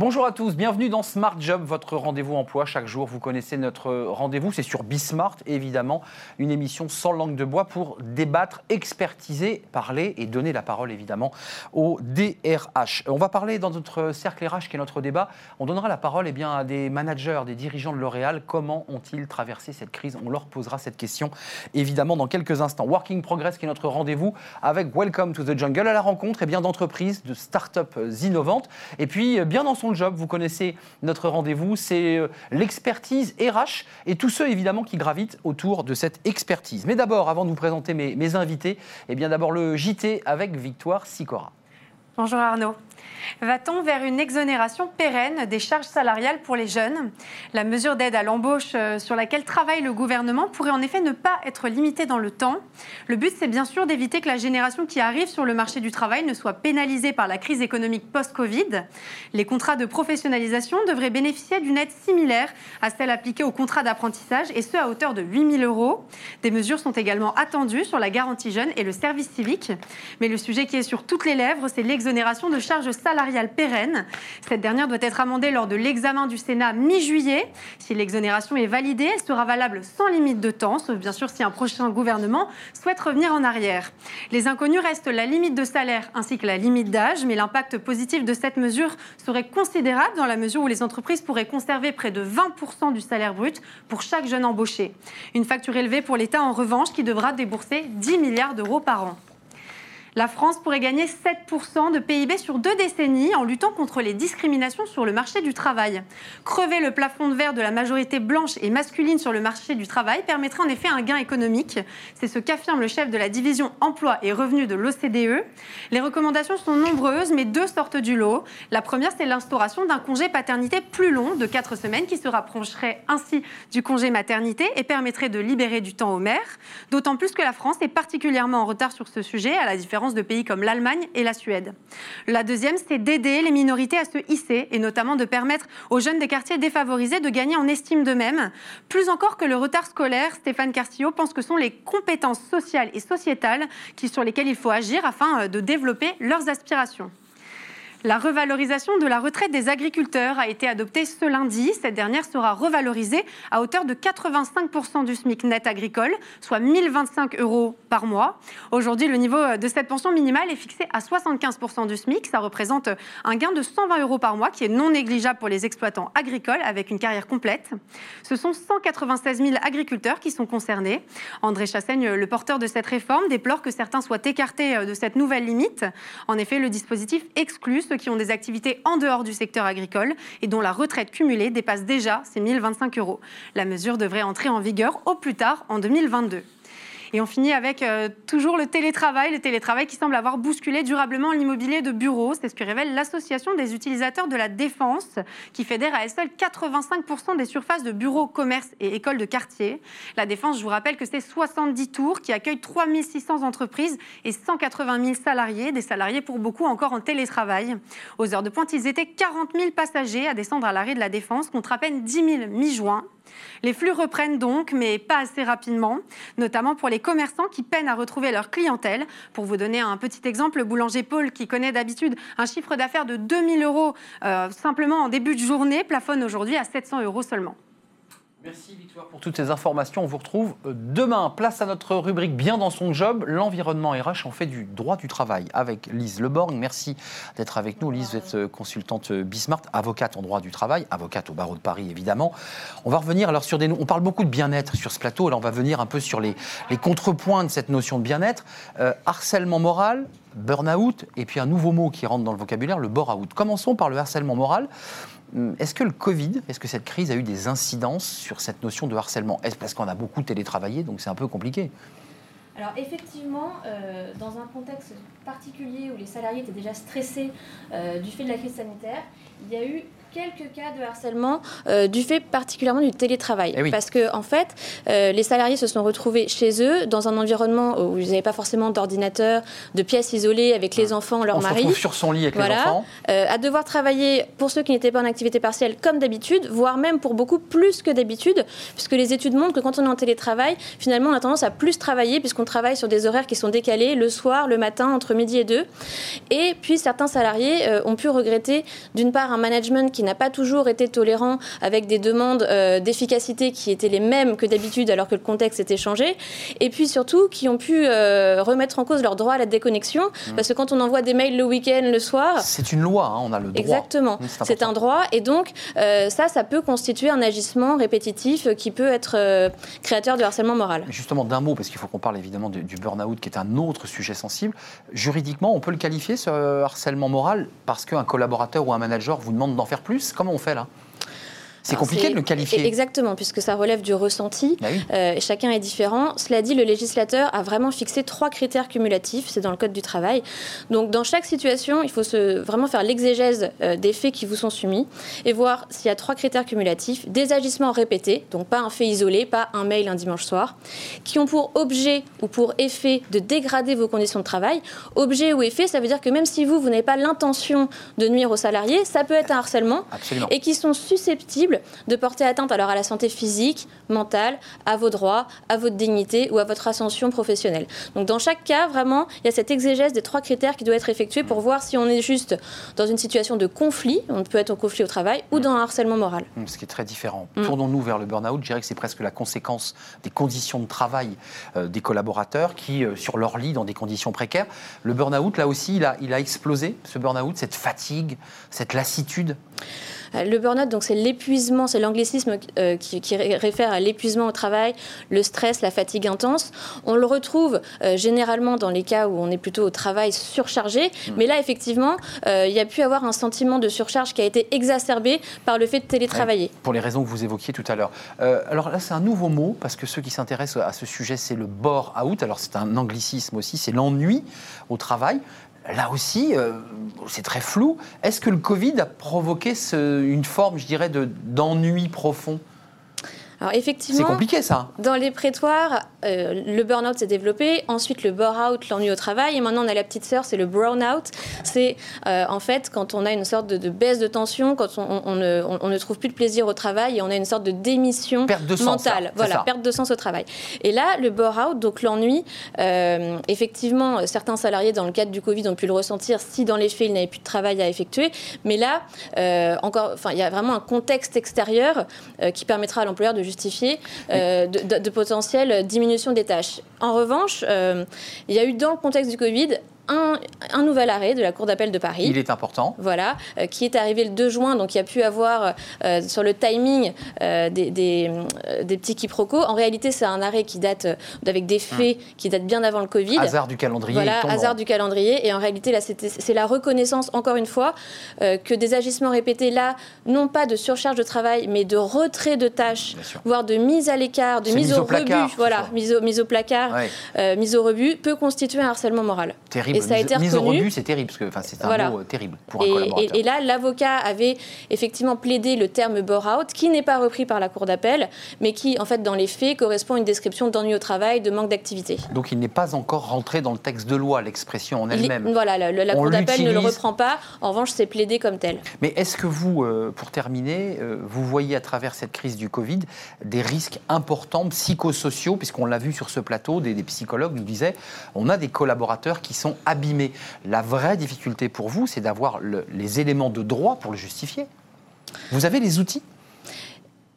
Bonjour à tous, bienvenue dans Smart Job, votre rendez-vous emploi. Chaque jour, vous connaissez notre rendez-vous, c'est sur Bismart, évidemment, une émission sans langue de bois pour débattre, expertiser, parler et donner la parole, évidemment, au DRH. On va parler dans notre cercle RH, qui est notre débat, on donnera la parole eh bien, à des managers, des dirigeants de L'Oréal. Comment ont-ils traversé cette crise? On leur posera cette question, évidemment, dans quelques instants. Working Progress, qui est notre rendez-vous avec Welcome to the Jungle, à la rencontre eh bien, d'entreprises, de start-up innovantes, et puis bien dans son job. Vous connaissez notre rendez-vous, c'est euh, l'expertise RH et tous ceux évidemment qui gravitent autour de cette expertise. Mais d'abord, avant de vous présenter mes, invités, eh bien d'abord le JT avec Victoire Sicora. Bonjour Arnaud. Va-t-on vers une exonération pérenne des charges salariales pour les jeunes? La mesure d'aide à l'embauche euh, sur laquelle travaille le gouvernement pourrait en effet ne pas être limitée dans le temps. Le but, c'est bien sûr d'éviter que la génération qui arrive sur le marché du travail ne soit pénalisée par la crise économique post-Covid. Les contrats de professionnalisation devraient bénéficier d'une aide similaire à celle appliquée aux contrats d'apprentissage, et ce à hauteur de 8 000 euros. Des mesures sont également attendues sur la garantie jeune et le service civique. Mais le sujet qui est sur toutes les lèvres, c'est l'exonération de charges salariales salariale pérenne. Cette dernière doit être amendée lors de l'examen du Sénat mi-juillet. Si l'exonération est validée, elle sera valable sans limite de temps, sauf bien sûr si un prochain gouvernement souhaite revenir en arrière. Les inconnus restent la limite de salaire ainsi que la limite d'âge, mais l'impact positif de cette mesure serait considérable dans la mesure où les entreprises pourraient conserver près de 20% du salaire brut pour chaque jeune embauché. Une facture élevée pour l'État en revanche qui devra débourser 10 milliards d'euros par an. La France pourrait gagner 7% de PIB sur deux décennies en luttant contre les discriminations sur le marché du travail. Crever le plafond de verre de la majorité blanche et masculine sur le marché du travail permettrait en effet un gain économique. C'est ce qu'affirme le chef de la division emploi et revenus de l'OCDE. Les recommandations sont nombreuses, mais deux sortent du lot. La première, c'est l'instauration d'un congé paternité plus long de 4 semaines qui se rapprocherait ainsi du congé maternité et permettrait de libérer du temps aux mères. D'autant plus que la France est particulièrement en retard sur ce sujet, à la différence de pays comme l'Allemagne et la Suède. La deuxième, c'est d'aider les minorités à se hisser et notamment de permettre aux jeunes des quartiers défavorisés de gagner en estime d'eux-mêmes. Plus encore que le retard scolaire, Stéphane Carcillo pense que sont les compétences sociales et sociétales sur lesquelles il faut agir afin euh, de développer leurs aspirations. La revalorisation de la retraite des agriculteurs a été adoptée ce lundi. Cette dernière sera revalorisée à hauteur de 85% du SMIC net agricole, soit 1025 euros par mois. Aujourd'hui, le niveau de cette pension minimale est fixé à 75% du SMIC. Ça représente un gain de 120 euros par mois qui est non négligeable pour les exploitants agricoles avec une carrière complète. Ce sont 196 000 agriculteurs qui sont concernés. André Chassaigne, le porteur de cette réforme, déplore que certains soient écartés de cette nouvelle limite. En effet, le dispositif exclut qui ont des activités en dehors du secteur agricole et dont la retraite cumulée dépasse déjà ces 1025 euros. La mesure devrait entrer en vigueur au plus tard en 2022. Et on finit avec euh, toujours le télétravail, le télétravail qui semble avoir bousculé durablement l'immobilier de bureaux. C'est ce que révèle l'Association des utilisateurs de la défense, qui fédère à elle seule 85% des surfaces de bureaux, commerces et écoles de quartier. La défense, je vous rappelle que c'est 70 tours qui accueillent 3600 entreprises et 180 000 salariés, des salariés pour beaucoup encore en télétravail. Aux heures de pointe, ils étaient 40 000 passagers à descendre à l'arrêt de la défense contre à peine 10 000 mi-juin. Les flux reprennent donc, mais pas assez rapidement, notamment pour les commerçants qui peinent à retrouver leur clientèle. Pour vous donner un petit exemple, le boulanger Paul, qui connaît d'habitude un chiffre d'affaires de 2000 euros euh, simplement en début de journée, plafonne aujourd'hui à 700 euros seulement. Merci Victoire pour toutes ces informations. On vous retrouve euh, demain. Place à notre rubrique Bien dans son job, l'environnement RH en fait du droit du travail avec Lise Leborg. Merci d'être avec nous. Lise, vous êtes euh, consultante euh, Bismart, avocate en droit du travail, avocate au barreau de Paris évidemment. On va revenir alors sur des... On parle beaucoup de bien-être sur ce plateau. Là, on va venir un peu sur les, les contrepoints de cette notion de bien-être. harcèlement moral, burn-out, et puis un nouveau mot qui rentre dans le vocabulaire, le bore-out. Commençons par le harcèlement moral. Hum, est-ce que le Covid, est-ce que cette crise a eu des incidences sur cette notion de harcèlement? Est-ce parce qu'on a beaucoup télétravaillé, donc c'est un peu compliqué? Alors effectivement, euh, dans un contexte particulier où les salariés étaient déjà stressés euh, du fait de la crise sanitaire, il y a eu quelques cas de harcèlement euh, du fait particulièrement du télétravail. Eh oui. Parce que, en fait, euh, les salariés se sont retrouvés chez eux dans un environnement où ils n'avaient pas forcément d'ordinateur, de pièces isolées avec les enfants, leur On se mari. retrouve sur son lit avec les Voilà, enfants. euh, à devoir travailler pour ceux qui n'étaient pas en activité partielle comme d'habitude, voire même pour beaucoup plus que d'habitude, puisque les études montrent que quand on est en télétravail, finalement on a tendance à plus travailler puisqu'on travaille sur des horaires qui sont décalés le soir, le matin, entre midi et deux. Et puis certains salariés euh, ont pu regretter d'une part un management qui n'a pas toujours été tolérant avec des demandes euh, d'efficacité qui étaient les mêmes que d'habitude alors que le contexte était changé, et puis surtout qui ont pu euh, remettre en cause leur droit à la déconnexion, Mmh. parce que quand on envoie des mails le week-end, le soir, C'est une loi, hein, on a le droit. Exactement. Mmh, c'est un droit. Et donc, euh, ça, ça peut constituer un agissement répétitif qui peut être créateur de harcèlement moral. Justement, d'un mot, parce qu'il faut qu'on parle évidemment du, du burn-out, qui est un autre sujet sensible. Juridiquement, on peut le qualifier, ce harcèlement moral, parce qu'un collaborateur ou un manager vous demande d'en faire plus? Comment on fait là? C'est compliqué de le qualifier. Exactement, puisque ça relève du ressenti. Bah oui. Euh, chacun est différent. Cela dit, le législateur a vraiment fixé trois critères cumulatifs, c'est dans le Code du travail. Donc dans chaque situation, il faut se, vraiment faire l'exégèse euh, des faits qui vous sont soumis et voir s'il y a trois critères cumulatifs. Des agissements répétés, donc pas un fait isolé, pas un mail un dimanche soir, qui ont pour objet ou pour effet de dégrader vos conditions de travail. Objet ou effet, ça veut dire que même si vous, vous n'avez pas l'intention de nuire aux salariés, ça peut être un harcèlement Absolument. et qui sont susceptibles de porter atteinte alors à la santé physique, mentale, à vos droits, à votre dignité ou à votre ascension professionnelle. Donc dans chaque cas, vraiment, il y a cette exégèse des trois critères qui doit être effectuée pour voir si on est juste dans une situation de conflit, on peut être en conflit au travail, ou dans un harcèlement moral. Hum, Ce qui est très différent. Mm. Tournons-nous vers le burn-out. Je dirais que c'est presque la conséquence des conditions de travail euh, des collaborateurs qui, euh, sur leur lit, dans des conditions précaires. Le burn-out, là aussi, il a, il a explosé, ce burn-out, cette fatigue, cette lassitude? Euh, Le burn-out, donc c'est l'épuisement, c'est l'anglicisme euh, qui, qui ré- réfère à l'épuisement au travail, le stress, la fatigue intense. On le retrouve euh, généralement dans les cas où on est plutôt au travail surchargé, mais là effectivement, euh, il y a pu avoir un sentiment de surcharge qui a été exacerbé par le fait de télétravailler. Pour les raisons que vous évoquiez tout à l'heure. Alors là, c'est un nouveau mot, parce que ceux qui s'intéressent à ce sujet, c'est le bore-out. Alors c'est un anglicisme aussi, c'est l'ennui au travail. Là aussi, euh, c'est très flou. Est-ce que le Covid a provoqué une forme, je dirais, de- d'ennui profond? Alors C'est effectivement, compliqué ça. Dans les prétoires, euh, le burn-out s'est développé, ensuite le bore-out, l'ennui au travail, et maintenant on a la petite sœur, c'est le brown-out. C'est euh, en fait quand on a une sorte de, de baisse de tension, quand on, on- on ne, on- on ne trouve plus de plaisir au travail et on a une sorte de démission Perte de sens, mentale. là, c'est voilà, ça. perte de sens au travail. Et là, le bore-out, donc l'ennui, euh, effectivement, certains salariés dans le cadre du Covid ont pu le ressentir si dans les faits ils n'avaient plus de travail à effectuer. Mais là, encore, enfin, il y a vraiment un contexte extérieur qui permettra à l'employeur de justifier euh, de, de- potentielles diminutions des tâches. En revanche, euh, il y a eu dans le contexte du Covid un, un nouvel arrêt de la Cour d'appel de Paris. Il est important. Voilà, euh, qui est arrivé le 2 juin, donc il y a pu avoir euh, sur le timing euh, des, des, des petits quiproquos. En réalité, c'est un arrêt qui date avec des faits qui datent bien avant le Covid. Hasard du calendrier. Voilà, hasard du calendrier. Et en réalité, là, c'est la reconnaissance, encore une fois, que des agissements répétés, là, non pas de surcharge de travail, mais de retrait de tâches, voire de mise à l'écart, de mise, mise au au, placard, rebut, voilà, mise au, mise au placard, Ouais, mise au rebut, peut constituer un harcèlement moral. terrible. Et ça a Mise- été mise au rebut, c'est terrible, parce que enfin, c'est un Voilà. mot euh, terrible pour un Et, collaborateur. et- et là, l'avocat avait effectivement plaidé le terme bore-out, qui n'est pas repris par la Cour d'appel, mais qui, en fait, dans les faits, correspond à une description d'ennui au travail, de manque d'activité. Donc il n'est pas encore rentré dans le texte de loi, l'expression en elle-même. Voilà, la, Cour d'appel ne le reprend pas. En revanche, c'est plaidé comme tel. Mais est-ce que vous, euh, pour terminer, euh, vous voyez à travers cette crise du Covid des risques importants psychosociaux, puisqu'on l'a vu sur ce plateau, des, des psychologues nous disaient, on a des collaborateurs qui sont La vraie difficulté pour vous, c'est d'avoir le- les éléments de droit pour le justifier. Vous avez les outils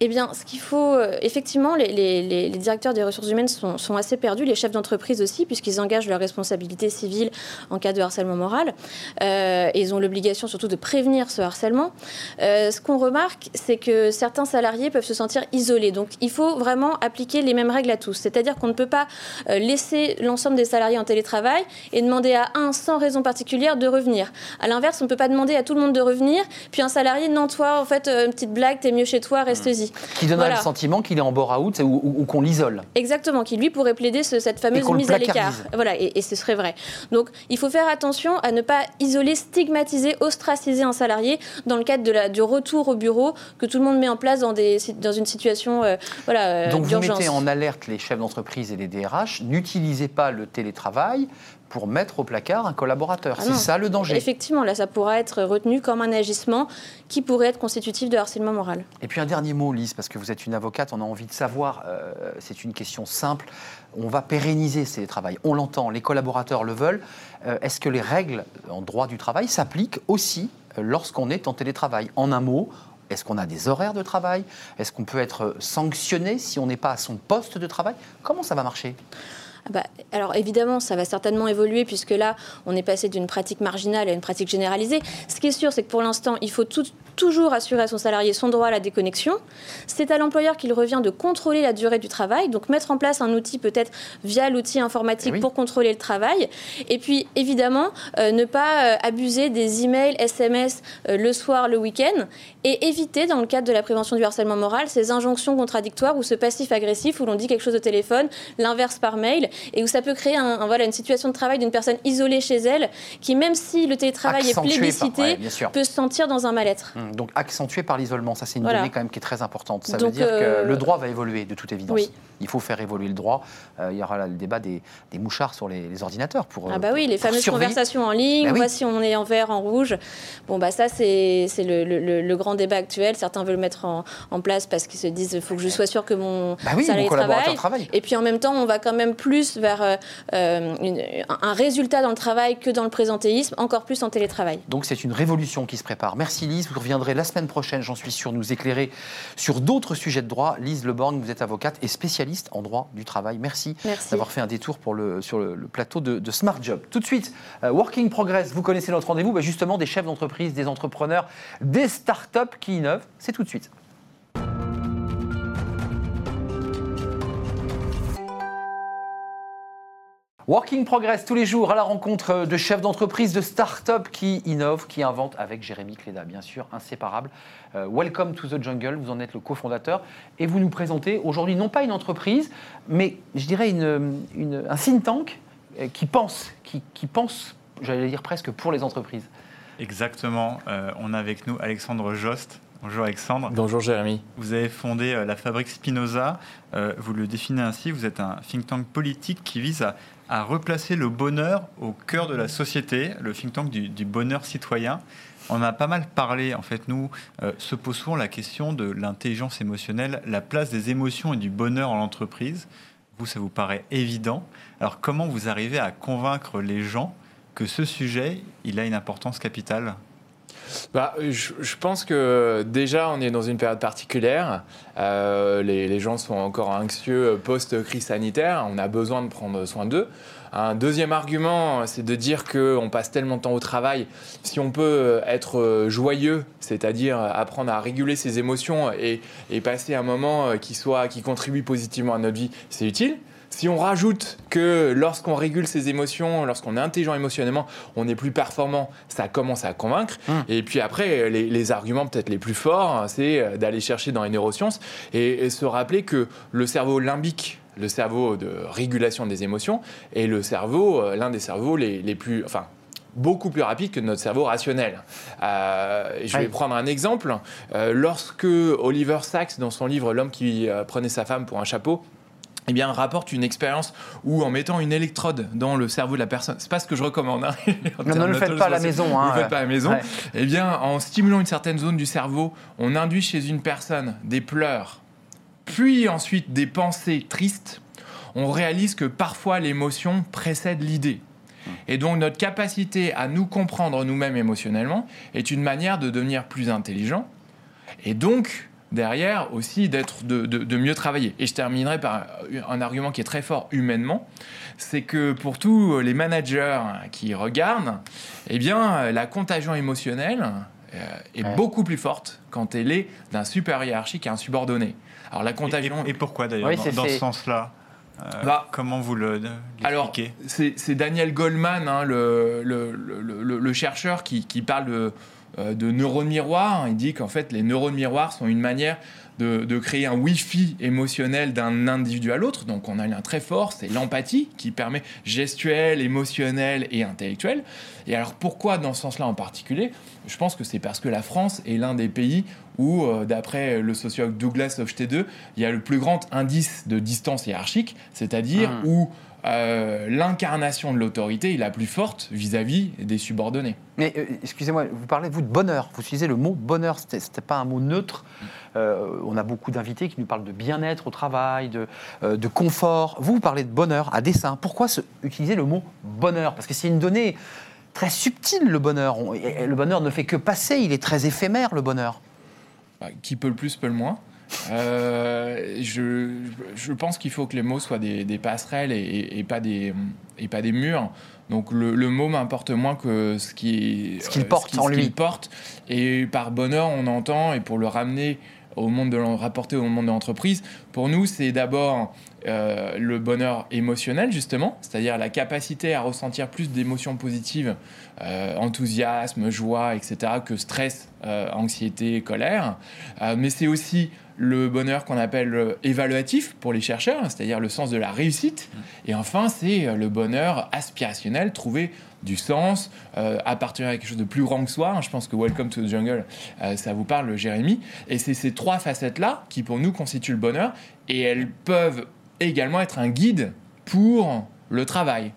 Eh bien, ce qu'il faut, euh, effectivement, les, directeurs des ressources humaines sont, assez perdus, les chefs d'entreprise aussi, puisqu'ils engagent leur responsabilité civile en cas de harcèlement moral. Euh, ils ont l'obligation surtout de prévenir ce harcèlement. Euh, ce qu'on remarque, c'est que certains salariés peuvent se sentir isolés. Donc, il faut vraiment appliquer les mêmes règles à tous. C'est-à-dire qu'on ne peut pas laisser l'ensemble des salariés en télétravail et demander à un, sans raison particulière, de revenir. À l'inverse, on ne peut pas demander à tout le monde de revenir, puis un salarié, non, toi, en fait, une petite blague, t'es mieux chez toi, reste-y. Qui donnerait Voilà. le sentiment qu'il est en bore-out ou, ou- ou qu'on l'isole. Exactement, qui lui pourrait plaider ce- cette fameuse mise à l'écart. Voilà, et, et ce serait vrai. Donc, il faut faire attention à ne pas isoler, stigmatiser, ostraciser un salarié dans le cadre de la, du retour au bureau que tout le monde met en place dans, des, dans une situation euh, voilà, euh, Donc vous mettez en alerte les chefs d'entreprise et les DRH, n'utilisez pas le télétravail pour mettre au placard un collaborateur. Ah C'est ça le danger. Effectivement, là, ça pourra être retenu comme un agissement qui pourrait être constitutif de harcèlement moral. Et puis un dernier mot, Lise, parce que vous êtes une avocate, on a envie de savoir, euh, c'est une question simple, on va pérenniser ces télétravail. On l'entend, les collaborateurs le veulent. Euh, Est-ce que les règles en droit du travail s'appliquent aussi euh, lorsqu'on est en télétravail? En un mot, est-ce qu'on a des horaires de travail? Est-ce qu'on peut être sanctionné si on n'est pas à son poste de travail? Comment ça va marcher? Bah, alors évidemment, ça va certainement évoluer puisque là, on est passé d'une pratique marginale à une pratique généralisée. Ce qui est sûr, c'est que pour l'instant, il faut tout- toujours assurer à son salarié son droit à la déconnexion. C'est à l'employeur qu'il revient de contrôler la durée du travail, donc mettre en place un outil peut-être via l'outil informatique Eh oui. pour contrôler le travail. Et puis évidemment, euh, ne pas euh, abuser des emails, SMS euh, le soir, le week-end, et éviter, dans le cadre de la prévention du harcèlement moral, ces injonctions contradictoires ou ce passif agressif où l'on dit quelque chose au téléphone, l'inverse par mail, et où ça peut créer un- un- voilà, une situation de travail d'une personne isolée chez elle, qui même si le télétravail est par- plébiscité, ouais, peut se sentir dans un mal-être. Hum, Donc accentué par l'isolement, ça c'est une Voilà. donnée quand même qui est très importante. Ça Donc, veut dire euh, que le droit va évoluer de toute évidence. Oui. Il faut faire évoluer le droit. Euh, il y aura là le débat des, des mouchards sur les, les ordinateurs pour. Ah bah oui, les fameuses surveiller. conversations en ligne, Bah oui. voici on est en vert, en rouge. Bon bah ça c'est le, le- le- le grand débat actuel. Certains veulent le mettre en, en place parce qu'ils se disent il faut que je sois sûr que mon Bah oui, salarié mon collaborateur travaille. travaille. Et puis en même temps, on va quand même plus vers euh, euh, une- un résultat dans le travail que dans le présentéisme, encore plus en télétravail. Donc c'est une révolution qui se prépare. Merci Lise, vous reviendrez la semaine prochaine, j'en suis sûr, nous éclairer sur d'autres sujets de droit. Lise Leborgne, vous êtes avocate et spécialiste en droit du travail. Merci, Merci. d'avoir fait un détour pour le, sur le, le plateau de, de Smart Job. Tout de suite, euh, Working Progress, vous connaissez notre rendez-vous, bah, justement des chefs d'entreprise, des entrepreneurs, des startups qui innovent. C'est tout de suite. Working Progress tous les jours à la rencontre de chefs d'entreprise, de start-up qui innovent, qui inventent avec Jérémy Cléda, bien sûr, inséparable. Euh, welcome to the jungle, vous en êtes le cofondateur et vous nous présentez aujourd'hui non pas une entreprise, mais je dirais une, un think tank euh, qui pense, qui, pense, j'allais dire presque pour les entreprises. Exactement. Euh, on a avec nous Alexandre Jost. Bonjour Alexandre. Bonjour Jérémy. Vous avez fondé euh, la fabrique Spinoza. Euh, vous le définissez ainsi. Vous êtes un think tank politique qui vise à, à replacer le bonheur au cœur de la société, le think tank du, du bonheur citoyen. On a pas mal parlé, en fait, nous, euh, se pose souvent la question de l'intelligence émotionnelle, la place des émotions et du bonheur en entreprise. Vous, ça vous paraît évident. Alors, comment vous arrivez à convaincre les gens que ce sujet, il a une importance capitale? Bah, je, pense que déjà, on est dans une période particulière. Euh, les, les gens sont encore anxieux post-crise sanitaire. On a besoin de prendre soin d'eux. Un deuxième argument, c'est de dire qu'on passe tellement de temps au travail. Si on peut être joyeux, c'est-à-dire apprendre à réguler ses émotions et, et passer un moment qui, soit, qui contribue positivement à notre vie, c'est utile. Si on rajoute que lorsqu'on régule ses émotions, lorsqu'on est intelligent émotionnellement, on est plus performant, ça commence à convaincre. Mmh. Et puis après, les, les arguments peut-être les plus forts, c'est d'aller chercher dans les neurosciences et, et se rappeler que le cerveau limbique, le cerveau de régulation des émotions, est le cerveau, euh, l'un des cerveaux les, les plus, enfin, beaucoup plus rapide que notre cerveau rationnel. Euh, je vais prendre un exemple. Euh, lorsque Oliver Sacks, dans son livre L'homme qui euh, prenait sa femme pour un chapeau, eh bien, rapporte une expérience où, en mettant une électrode dans le cerveau de la personne, c'est pas ce que je recommande. hein. Non, ne le faites d'auto- pas à la je pense que maison, hein, Ne le ouais. faites pas à la maison. Ouais. Eh bien, en stimulant une certaine zone du cerveau, on induit chez une personne des pleurs, puis ensuite des pensées tristes. On réalise que parfois l'émotion précède l'idée. Et donc notre capacité à nous comprendre nous-mêmes émotionnellement est une manière de devenir plus intelligent et donc derrière aussi d'être de, de- de mieux travailler. Et je terminerai par un argument qui est très fort humainement, c'est que pour tous les managers qui regardent, eh bien la contagion émotionnelle euh, est Ouais. beaucoup plus forte quand elle est d'un supérieur hiérarchique à un subordonné. Alors la et, contagion et- et pourquoi d'ailleurs Oui, dans, ce sens-là Euh, Bah, Comment vous le Alors, l'expliquez? c'est Daniel Goldman, hein, le, le- le- le- le chercheur, qui, qui parle de, de neurones miroirs. Il dit qu'en fait, les neurones miroirs sont une manière de, de créer un Wi-Fi émotionnel d'un individu à l'autre. Donc, on a un lien très fort, c'est l'empathie qui permet gestuelle, émotionnelle et intellectuelle. Et alors, pourquoi dans ce sens-là en particulier? Je pense que c'est parce que la France est l'un des pays où, euh, d'après le sociologue Douglas Hofstede, il y a le plus grand indice de distance hiérarchique, c'est-à-dire Ah. où euh, l'incarnation de l'autorité est la plus forte vis-à-vis des subordonnés. Mais euh, excusez-moi, vous parlez vous de bonheur. Vous utilisez le mot bonheur. C'était, c'était pas un mot neutre. Euh, on a beaucoup d'invités qui nous parlent de bien-être au travail, de, de confort. Vous, vous parlez de bonheur à dessein. Pourquoi se- utiliser le mot bonheur? Parce que c'est une donnée très subtile le bonheur. On- le bonheur ne fait que passer. Il est très éphémère le bonheur. Bah, Qui peut le plus, peut le moins. Euh, je, je pense qu'il faut que les mots soient des, des passerelles et, et pas des, et pas des murs. Donc le, le mot m'importe moins que ce qui Ce qu'il euh, porte qui- en ce qu'il lui. porte. Et par bonheur, on entend, et pour le ramener au monde de rapporter au monde de l'entreprise, pour nous, c'est d'abord euh, le bonheur émotionnel, justement, c'est-à-dire la capacité à ressentir plus d'émotions positives, euh, enthousiasme, joie, etc., que stress, euh, anxiété, colère. Mais c'est aussi le bonheur qu'on appelle euh, évaluatif pour les chercheurs, c'est-à-dire le sens de la réussite. Et enfin, c'est euh, le bonheur aspirationnel, trouver du sens, euh, appartenir à quelque chose de plus grand que soi. Je pense que Welcome to the Jungle, euh, ça vous parle, Jérémy. Et c'est ces trois facettes-là qui, pour nous, constituent le bonheur. Et elles peuvent également être un guide pour le travail.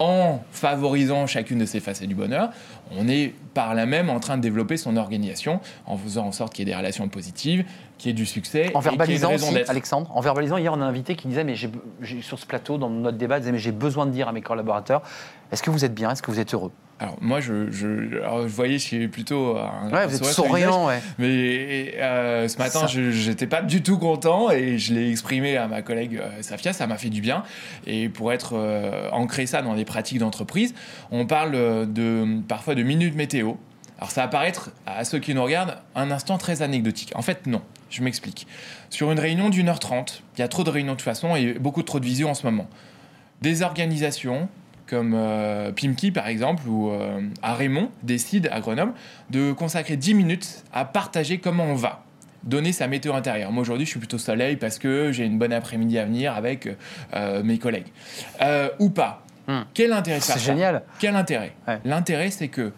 En favorisant chacune de ces facettes du bonheur, on est par là même en train de développer son organisation en faisant en sorte qu'il y ait des relations positives, qu'il y ait du succès. En verbalisant aussi. Alexandre, en verbalisant, hier on a un invité qui disait, mais j'ai- sur ce plateau, dans notre débat, disait, mais j'ai besoin de dire à mes collaborateurs, est-ce que vous êtes bien, est-ce que vous êtes heureux? Alors moi, je, je, alors, je voyais, je suis plutôt un, Ouais, un vous êtes souriant, ouais. Mais euh, ce matin, je j'étais pas du tout content et je l'ai exprimé à ma collègue euh, Safia. Ça m'a fait du bien. Et pour être euh, ancré ça dans des pratiques d'entreprise, on parle euh, de parfois de minutes météo. Alors ça va paraître à ceux qui nous regardent un instant très anecdotique. En fait, non. Je m'explique. Sur une réunion d'une heure trente, il y a trop de réunions de toute façon et beaucoup trop de visio en ce moment. Des organisations comme euh, Pimki par exemple ou euh, à Raymond décident à Grenoble de consacrer 10 minutes à partager comment on va donner sa météo intérieure. Moi aujourd'hui je suis plutôt soleil parce que j'ai une bonne après-midi à venir avec euh, mes collègues. Euh, ou pas. Hmm. Quel intérêt C'est génial. Quel intérêt? Ouais. L'intérêt c'est que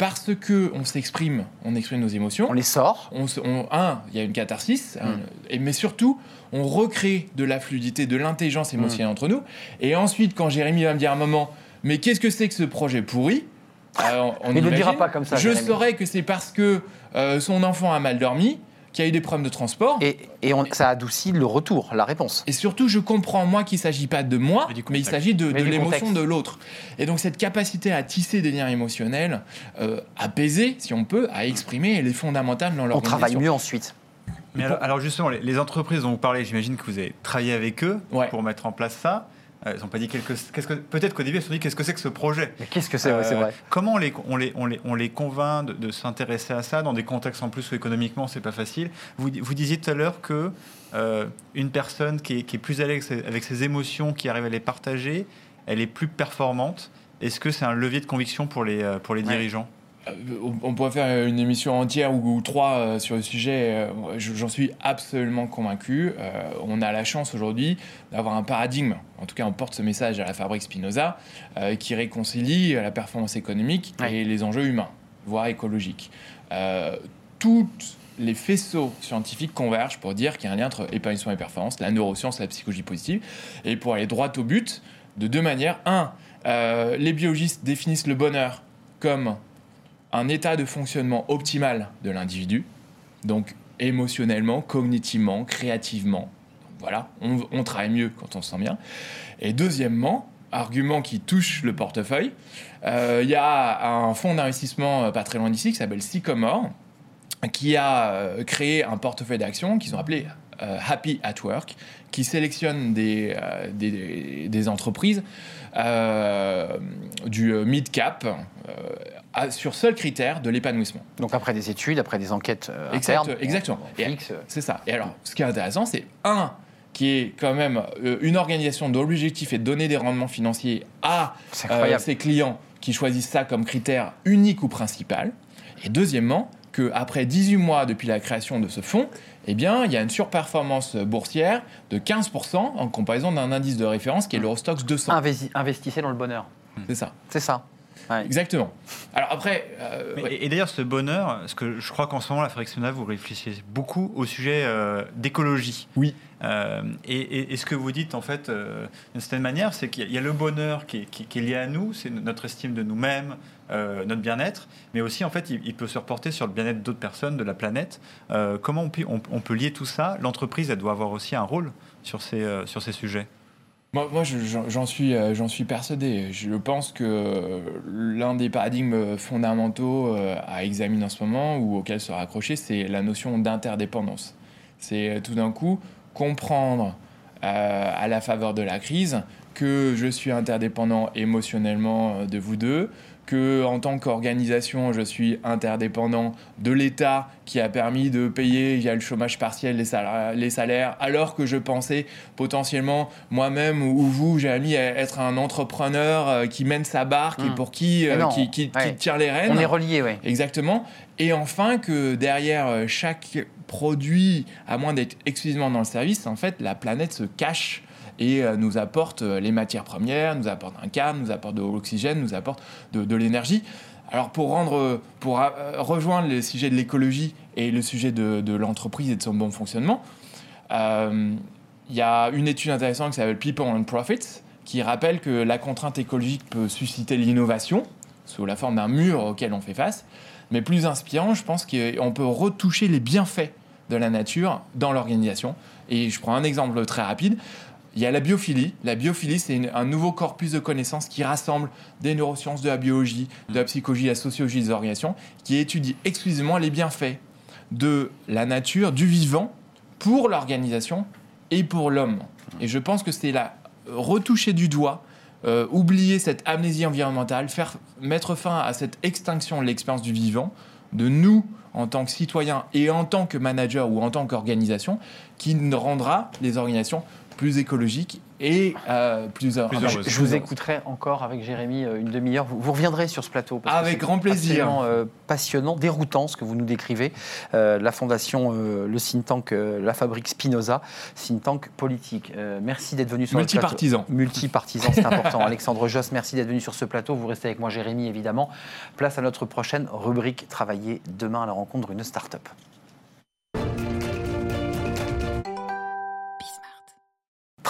parce que on s'exprime, on exprime nos émotions, On les sort. on, se- on- un, il y a une catharsis, Mm. un- et, mais surtout, on recrée de la fluidité, de l'intelligence émotionnelle Mm. entre nous. Et ensuite, quand Jérémy va me dire un moment, mais qu'est-ce que c'est que ce projet pourri? Alors, on ne le dira pas comme ça, Je Jérémy. saurais que c'est parce que euh, son enfant a mal dormi, qu'il y a eu des problèmes de transport. Et, Et, et on- ça adoucit le retour, la réponse. surtout, je comprends, moi, qu'il ne s'agit pas de moi, Mais il s'agit de, l'émotion de l'autre. Et donc, cette capacité à tisser des liens émotionnels, euh, apaisés, si on peut, à exprimer, elle est fondamentale dans On l'organisation. travaille mieux ensuite. Mais alors, alors justement, les, les entreprises dont vous parlez, j'imagine que vous avez travaillé avec eux Ouais. pour mettre en place ça. Euh, ils n'ont pas dit quelque qu'est-ce que peut-être qu'au début ils se sont dit qu'est-ce que c'est que ce projet. Mais qu'est-ce que c'est ouais, c'est Euh, vrai. Comment on les, on les, on les, on les convainc de, de s'intéresser à ça dans des contextes en plus où économiquement c'est pas facile? Vous, vous disiez tout à l'heure que euh, une personne qui est, qui est plus à l'aise avec ses émotions, qui arrive à les partager, elle est plus performante. Est-ce que c'est un levier de conviction pour les, pour les Ouais. dirigeants? On- on pourrait faire une émission entière ou, ou trois euh, sur le sujet. euh, je- J'en suis absolument convaincu. Euh, on a la chance aujourd'hui d'avoir un paradigme. En tout cas, on porte ce message à la Fabrique Spinoza euh, qui réconcilie la performance économique Ouais. et les enjeux humains, voire écologiques. Euh, toutes les faisceaux scientifiques convergent pour dire qu'il y a un lien entre épanouissement et performance, la neuroscience, la psychologie positive, et pour aller droit au but de deux manières. Un, euh, les biologistes définissent le bonheur comme un état de fonctionnement optimal de l'individu, donc émotionnellement, cognitivement, créativement. Voilà, on, travaille mieux quand on se sent bien. Et deuxièmement, argument qui touche le portefeuille, euh, il y a un fonds d'investissement euh, pas très loin d'ici qui s'appelle Sycomore, qui a euh, créé un portefeuille d'actions qu'ils ont appelé Happy at Work, qui sélectionne des, euh, des, des entreprises euh, du mid-cap euh, sur seul critère de l'épanouissement. Donc après des études, après des enquêtes euh, Exact- internes, exactement. euh, C'est ça. Et alors, ce qui est intéressant, c'est un qui est quand même euh, une organisation dont l'objectif est de donner des rendements financiers à euh, ses clients qui choisissent ça comme critère unique ou principal. Et deuxièmement, qu'après 18 mois depuis la création de ce fonds, eh bien, il y a une surperformance boursière de 15% en comparaison d'un indice de référence qui est l'Eurostox 200. Investi- investissez dans le bonheur. C'est ça. C'est ça. Ouais. Exactement. Alors après, euh, Mais- ouais. Et, et d'ailleurs, ce bonheur, parce que je crois qu'en ce moment, la Frexona, vous réfléchissez beaucoup au sujet euh, d'écologie. Oui. Euh, et, et- et ce que vous dites, en fait, euh, d'une certaine manière, c'est qu'il y a- il y a le bonheur qui est, qui- qui est lié à nous, c'est notre estime de nous-mêmes, euh, notre bien-être, mais aussi, en fait, il, il peut se reporter sur le bien-être d'autres personnes, de la planète. Euh, comment on peut, on- on peut lier tout ça? L'entreprise, elle doit avoir aussi un rôle sur ces, euh, sur ces sujets. Moi, moi, je- j'en suis, euh, j'en suis persuadé. Je pense que l'un des paradigmes fondamentaux euh, à examiner en ce moment ou auquel se raccrocher, c'est la notion d'interdépendance. C'est euh, tout d'un coup comprendre à la faveur de la crise que je suis interdépendant émotionnellement de vous deux, que en tant qu'organisation, je suis interdépendant de l'État qui a permis de payer via le chômage partiel les salaires, les salaires alors que je pensais potentiellement moi-même ou vous, Jérémy, être un entrepreneur euh, qui mène sa barque et Mm. pour qui, euh, non, qui, qui- qui tire les rênes. On est reliés, oui. Exactement. Et enfin, que derrière euh, chaque produit, à moins d'être exclusivement dans le service, en fait, la planète se cache et euh, nous apporte euh, les matières premières, nous apporte un câble, nous apporte de l'oxygène, nous apporte de, l'énergie. Alors pour euh, rejoindre le sujet de l'écologie et le sujet de, l'entreprise et de son bon fonctionnement, il y a une étude intéressante qui s'appelle People and Profits qui rappelle que la contrainte écologique peut susciter l'innovation sous la forme d'un mur auquel on fait face. Mais plus inspirant, je pense qu'on peut retoucher les bienfaits de la nature dans l'organisation. Et je prends un exemple très rapide. Il y a la biophilie. La biophilie, c'est un nouveau corpus de connaissances qui rassemble des neurosciences, de la biologie, de la psychologie, de la sociologie des organisations, qui étudie exclusivement les bienfaits de la nature, du vivant, pour l'organisation et pour l'homme. Et je pense que c'est là, retoucher du doigt, euh, oublier cette amnésie environnementale, faire, mettre fin à cette extinction de l'expérience du vivant, de nous en tant que citoyens et en tant que manager ou en tant qu'organisation, qui rendra les organisations plus écologiques et euh, plus, Plus heureuses. Je vous écouterai encore avec Jérémy euh, une demi-heure. Vous, vous reviendrez sur ce plateau. parce Avec grand plaisir. euh, passionnant, déroutant ce que vous nous décrivez. Euh, la fondation, euh, le think tank, euh, la fabrique Spinoza, think tank politique. Euh, merci d'être venu sur le plateau. multipartisans. Multipartisan, c'est important. Alexandre Josse, merci d'être venu sur ce plateau. Vous restez avec moi, Jérémy, évidemment. Place à notre prochaine rubrique Travailler demain à la rencontre d'une start-up.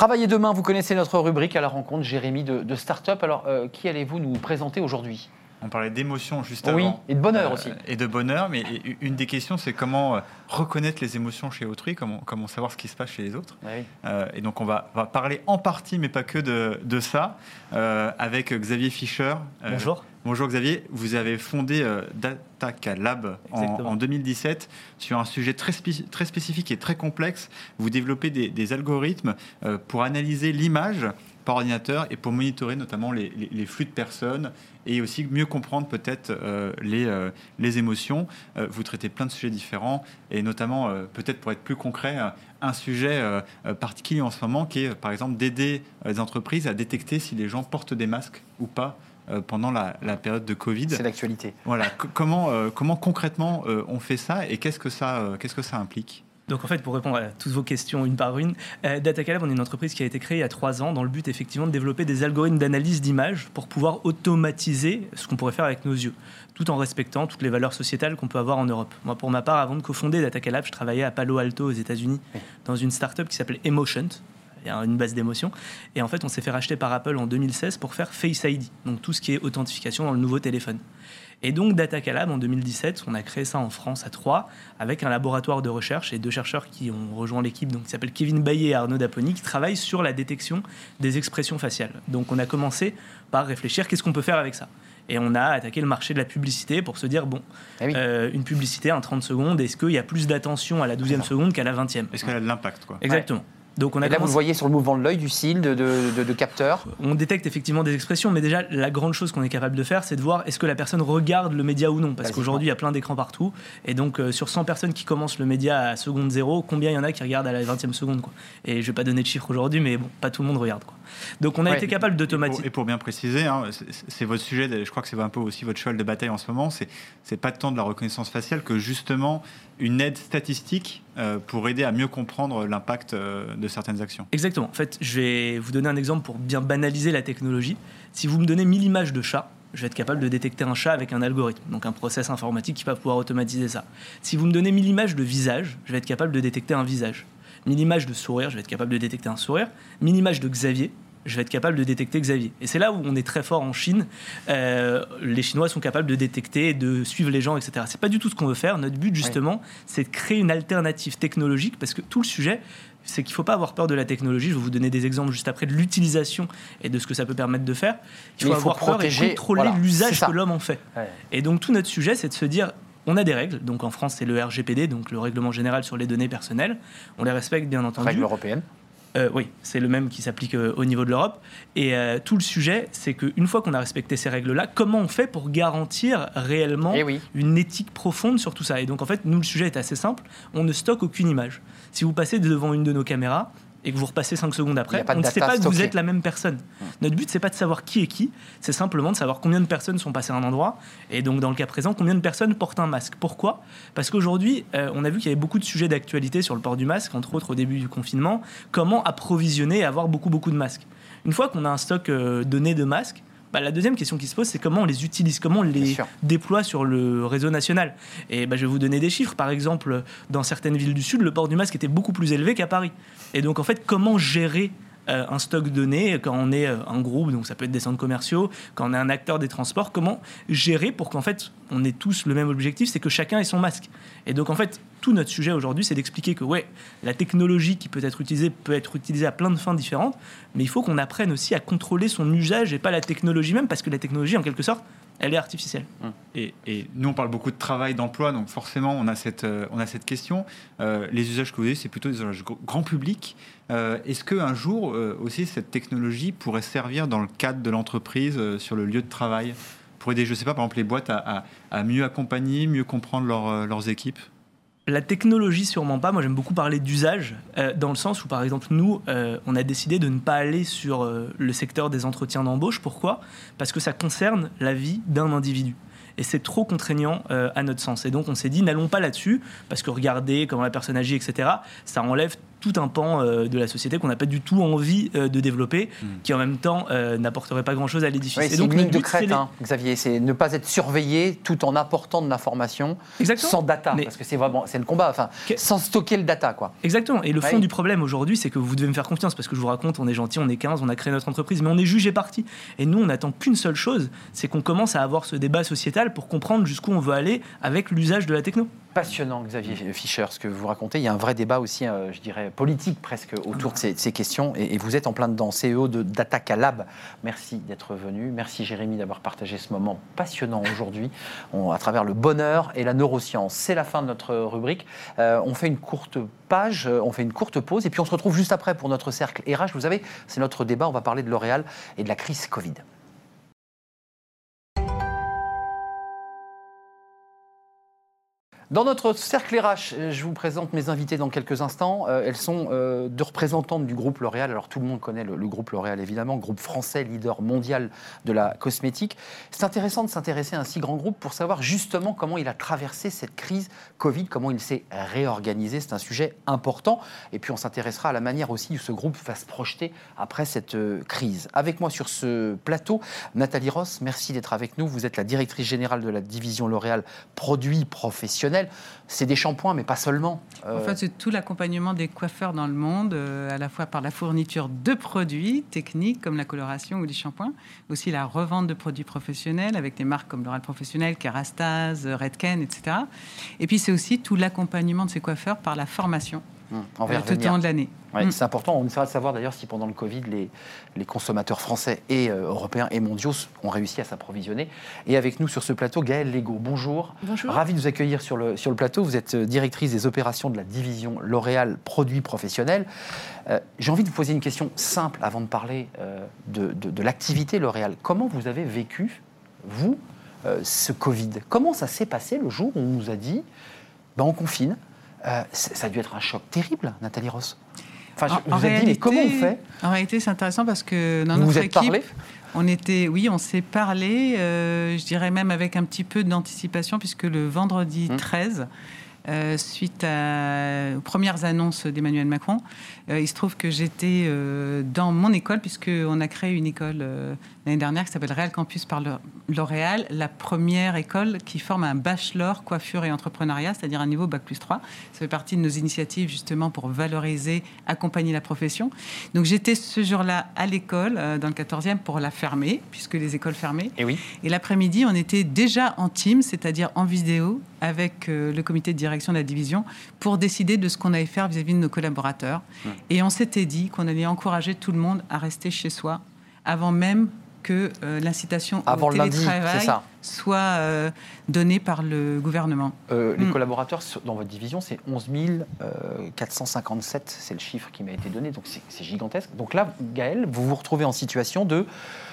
Travailler demain, vous connaissez notre rubrique à la rencontre, Jérémy, de, start-up. Alors, euh, qui allez-vous nous présenter aujourd'hui? On parlait d'émotion juste Oui, avant. et de bonheur Euh, aussi. Et de bonheur, mais une des questions, c'est comment euh, reconnaître les émotions chez autrui, comment, comment savoir ce qui se passe chez les autres. Ah oui. Euh, et donc, on va, parler en partie, mais pas que de, de ça, euh, avec Xavier Fischer. Euh, Bonjour. Bonjour Xavier, vous avez fondé Dataka Lab en, Exactement. en 2017 sur un sujet très, spé- très spécifique et très complexe. Vous développez des, des algorithmes pour analyser l'image par ordinateur et pour monitorer notamment les, les- les flux de personnes et aussi mieux comprendre peut-être euh, les, euh, les émotions. Euh, vous traitez plein de sujets différents et notamment, peut-être pour être plus concret, un sujet particulier en ce moment qui est par exemple d'aider les entreprises à détecter si les gens portent des masques ou pas pendant la, la période de Covid. C'est l'actualité. Voilà, co- comment, comment concrètement on fait ça et qu'est-ce que ça, qu'est-ce que ça implique? Donc en fait, pour répondre à toutes vos questions une par une, euh, Datacalab, on est une entreprise qui a été créée il y a trois ans dans le but effectivement de développer des algorithmes d'analyse d'images pour pouvoir automatiser ce qu'on pourrait faire avec nos yeux, tout en respectant toutes les valeurs sociétales qu'on peut avoir en Europe. Moi, pour ma part, avant de cofonder Datacalab, je travaillais à Palo Alto aux États-Unis Oui. dans une start-up qui s'appelait Emotion. Il y a une base d'émotions. Et en fait, on s'est fait racheter par Apple en 2016 pour faire Face ID, donc tout ce qui est authentification dans le nouveau téléphone. Et donc, Datacalab, en 2017, on a créé ça en France à Troyes, avec un laboratoire de recherche et deux chercheurs qui ont rejoint l'équipe, donc qui s'appellent Kevin Baillet et Arnaud Daponi, qui travaillent sur la détection des expressions faciales. Donc, on a commencé par réfléchir qu'est-ce qu'on peut faire avec ça? Et on a attaqué le marché de la publicité pour se dire bon, Ah oui. euh, une publicité en 30 secondes, est-ce qu'il y a plus d'attention à la 12e seconde qu'à la 20e Est-ce qu'elle a de l'impact quoi? Exactement. Donc on a Et là, vous le voyez sur le mouvement de l'œil, du cil, de, de, de- de capteur. on détecte effectivement des expressions, mais déjà la grande chose qu'on est capable de faire, c'est de voir est-ce que la personne regarde le média ou non. Parce qu'aujourd'hui, il y a plein d'écrans partout. Et donc, euh, sur 100 personnes qui commencent le média à seconde zéro, combien il y en a qui regardent à la 20e seconde quoi. Et je vais pas donner de chiffres aujourd'hui, mais bon, pas tout le monde regarde. Quoi. Donc on a Ouais. été capable d'automatiser. et pour bien préciser, hein, c'est- votre sujet, je crois que c'est un peu aussi votre cheval de bataille en ce moment, c'est c'est pas tant de la reconnaissance faciale que justement une aide statistique euh, pour aider à mieux comprendre l'impact euh, de certaines actions. Exactement. En fait, je vais vous donner un exemple pour bien banaliser la technologie. Si vous me donnez 1000 images de chats, je vais être capable de détecter un chat avec un algorithme, donc un process informatique qui va pouvoir automatiser ça. Si vous me donnez 1000 images de visage, je vais être capable de détecter un visage. 1000 images de sourire, je vais être capable de détecter un sourire. 1000 images de Xavier, je vais être capable de détecter Xavier. Et c'est là où on est très fort en Chine. Euh, les Chinois sont capables de détecter, de suivre les gens, etc. C'est pas du tout ce qu'on veut faire. Notre but, justement, c'est de créer une alternative technologique parce que tout le sujet, c'est qu'il ne faut pas avoir peur de la technologie. Je vais vous donner des exemples juste après de l'utilisation et de ce que ça peut permettre de faire. Il faut il faut avoir peur et protéger, contrôler l'usage que l'homme en fait. Ouais. Et donc tout notre sujet, c'est de se dire, on a des règles. Donc en France, c'est le RGPD, donc le règlement général sur les données personnelles. On les respecte bien entendu. Règle européenne. Euh, oui, c'est le même qui s'applique euh, au niveau de l'Europe. Et euh, tout le sujet, c'est qu'une fois qu'on a respecté ces règles-là, comment on fait pour garantir réellement Eh oui. une éthique profonde sur tout ça? Et donc en fait, nous, le sujet est assez simple. On ne stocke aucune image. Si vous passez devant une de nos caméras et que vous repassez 5 secondes après, on ne sait pas que vous êtes la même personne. Notre but, c'est pas de savoir qui est qui, c'est simplement de savoir combien de personnes sont passées à un endroit, et donc dans le cas présent, combien de personnes portent un masque? Pourquoi? Parce qu'aujourd'hui, euh, on a vu qu'il y avait beaucoup de sujets d'actualité sur le port du masque, entre autres au début du confinement. Comment approvisionner et avoir beaucoup, beaucoup de masques? Une fois qu'on a un stock euh, donné de masques, bah, la deuxième question qui se pose, c'est comment on les utilise, comment on les déploie sur le réseau national. Et bah, je vais vous donner des chiffres. Par exemple, dans certaines villes du Sud, le port du masque était beaucoup plus élevé qu'à Paris. Et donc, en fait, comment gérer euh, un stock donné quand on est euh, un groupe, donc ça peut être des centres commerciaux, quand on est un acteur des transports, comment gérer pour qu'en fait on ait tous le même objectif, c'est que chacun ait son masque. Et donc en fait tout notre sujet aujourd'hui c'est d'expliquer que ouais la technologie qui peut être utilisée peut être utilisée à plein de fins différentes, mais il faut qu'on apprenne aussi à contrôler son usage et pas la technologie même parce que la technologie en quelque sorte elle est artificielle. Et, et nous, on parle beaucoup de travail, d'emploi, donc forcément, on a cette, euh, question. Euh, les usages que vous avez, c'est plutôt des usages gr- grand public. Euh, Est-ce qu'un jour aussi, cette technologie pourrait servir dans le cadre de l'entreprise, sur le lieu de travail, pour aider, je ne sais pas, par exemple, les boîtes à, mieux accompagner, mieux comprendre leur, leurs équipes? La technologie, sûrement pas. Moi, j'aime beaucoup parler d'usage, euh, dans le sens où, par exemple, nous, euh, on a décidé de ne pas aller sur euh, le secteur des entretiens d'embauche. Pourquoi? Parce que ça concerne la vie d'un individu. Et c'est trop contraignant à notre sens. Et donc, on s'est dit, n'allons pas là-dessus, parce que regardez comment la personne agit, etc., ça enlève tout un pan euh, de la société qu'on n'a pas du tout envie euh, de développer, qui en même temps euh, n'apporterait pas grand-chose à l'édifice. Oui, c'est donc, une ligne de crête, les- hein, Xavier. C'est ne pas être surveillé tout en apportant de l'information Exactement. sans data. Mais- Parce que c'est vraiment c'est le combat. Enfin, Que- sans stocker le data, quoi. Exactement. Et le fond Oui. du problème aujourd'hui, c'est que vous devez me faire confiance parce que je vous raconte, on est gentil, on est 15, on a créé notre entreprise, mais on est jugé parti. Et nous, on n'attend qu'une seule chose, c'est qu'on commence à avoir ce débat sociétal pour comprendre jusqu'où on veut aller avec l'usage de la techno. Passionnant, Xavier Fischer, ce que vous racontez. Il y a un vrai débat aussi, euh, je dirais, politique presque autour de ces, questions. Et, vous êtes en plein dedans. CEO d'Attaque à Lab. Merci d'être venu. Merci, Jérémy, d'avoir partagé ce moment passionnant aujourd'hui à travers le bonheur et la neuroscience. C'est la fin de notre rubrique. Euh, on fait une courte page, euh, on fait une courte pause. Et puis on se retrouve juste après pour notre cercle RH. Vous savez, c'est notre débat. On va parler de L'Oréal et de la crise Covid. Dans notre cercle RH, euh, je vous présente mes invités dans quelques instants. Euh, elles sont euh, deux représentantes du groupe L'Oréal. Alors tout le monde connaît le, le groupe L'Oréal évidemment, groupe français leader mondial de la cosmétique. C'est intéressant de s'intéresser à un si grand groupe pour savoir justement comment il a traversé cette crise Covid, comment il s'est réorganisé. C'est un sujet important. Et puis on s'intéressera à la manière aussi où ce groupe va se projeter après cette crise. Avec moi sur ce plateau, Nathalie Ross, merci d'être avec nous. Vous êtes la directrice générale de la division L'Oréal Produits Professionnels. C'est des shampoings, mais pas seulement. Euh, En fait, c'est tout l'accompagnement des coiffeurs dans le monde, euh, à la fois par la fourniture de produits techniques comme la coloration ou les shampoings, aussi la revente de produits professionnels avec des marques comme L'Oréal Professionnel, Kerastase, Redken, etc. Et puis c'est aussi tout l'accompagnement de ces coiffeurs par la formation. Hum, on va y euh, tout au revenir. long de l'année. Ouais, Mm. C'est important. On essaiera de savoir d'ailleurs si pendant le Covid, les, les consommateurs français et euh, européens et mondiaux ont réussi à s'approvisionner. Et avec nous sur ce plateau, Gaëlle Lego. Bonjour. Bonjour. Ravi de vous accueillir sur le, sur le plateau. Vous êtes euh, directrice des opérations de la division L'Oréal Produits Professionnels. Euh, J'ai envie de vous poser une question simple avant de parler euh, de, de- de l'activité L'Oréal. Comment vous avez vécu, vous, euh, ce Covid? Comment ça s'est passé le jour où on nous a dit ben, on confine Euh, Ça a dû être un choc terrible, Nathalie Ross. Enfin, je- En- en vous êtes dit, mais comment on réalité- fait? En réalité, c'est intéressant parce que dans Vous notre vous êtes équipe, parlé? on était, oui, on s'est parlé, euh, je dirais même avec un petit peu d'anticipation, puisque le vendredi Hum. 13, euh, suite à- aux premières annonces d'Emmanuel Macron, euh, il se trouve que j'étais euh, dans mon école, puisqu'on a créé une école l'année dernière qui s'appelle Real Campus par L'Oréal, la première école qui forme un bachelor coiffure et entrepreneuriat, c'est-à-dire un niveau Bac plus 3. Ça fait partie de nos initiatives justement pour valoriser, accompagner la profession. Donc j'étais ce jour-là à l'école, dans le 14e, pour la fermer, puisque les écoles fermaient. Et oui. Et l'après-midi, on était déjà en team, c'est-à-dire en vidéo, avec euh, le comité de direction de la division, pour décider de ce qu'on allait faire vis-à-vis de nos collaborateurs. Et on s'était dit qu'on allait encourager tout le monde à rester chez soi, avant même que euh, l'incitation au lundi, télétravail soit euh, donnée par le gouvernement. Euh, les Mm. collaborateurs dans votre division, c'est 11 euh, 457, c'est le chiffre qui m'a été donné, donc c'est- c'est gigantesque. Donc là, Gaël, vous vous retrouvez en situation de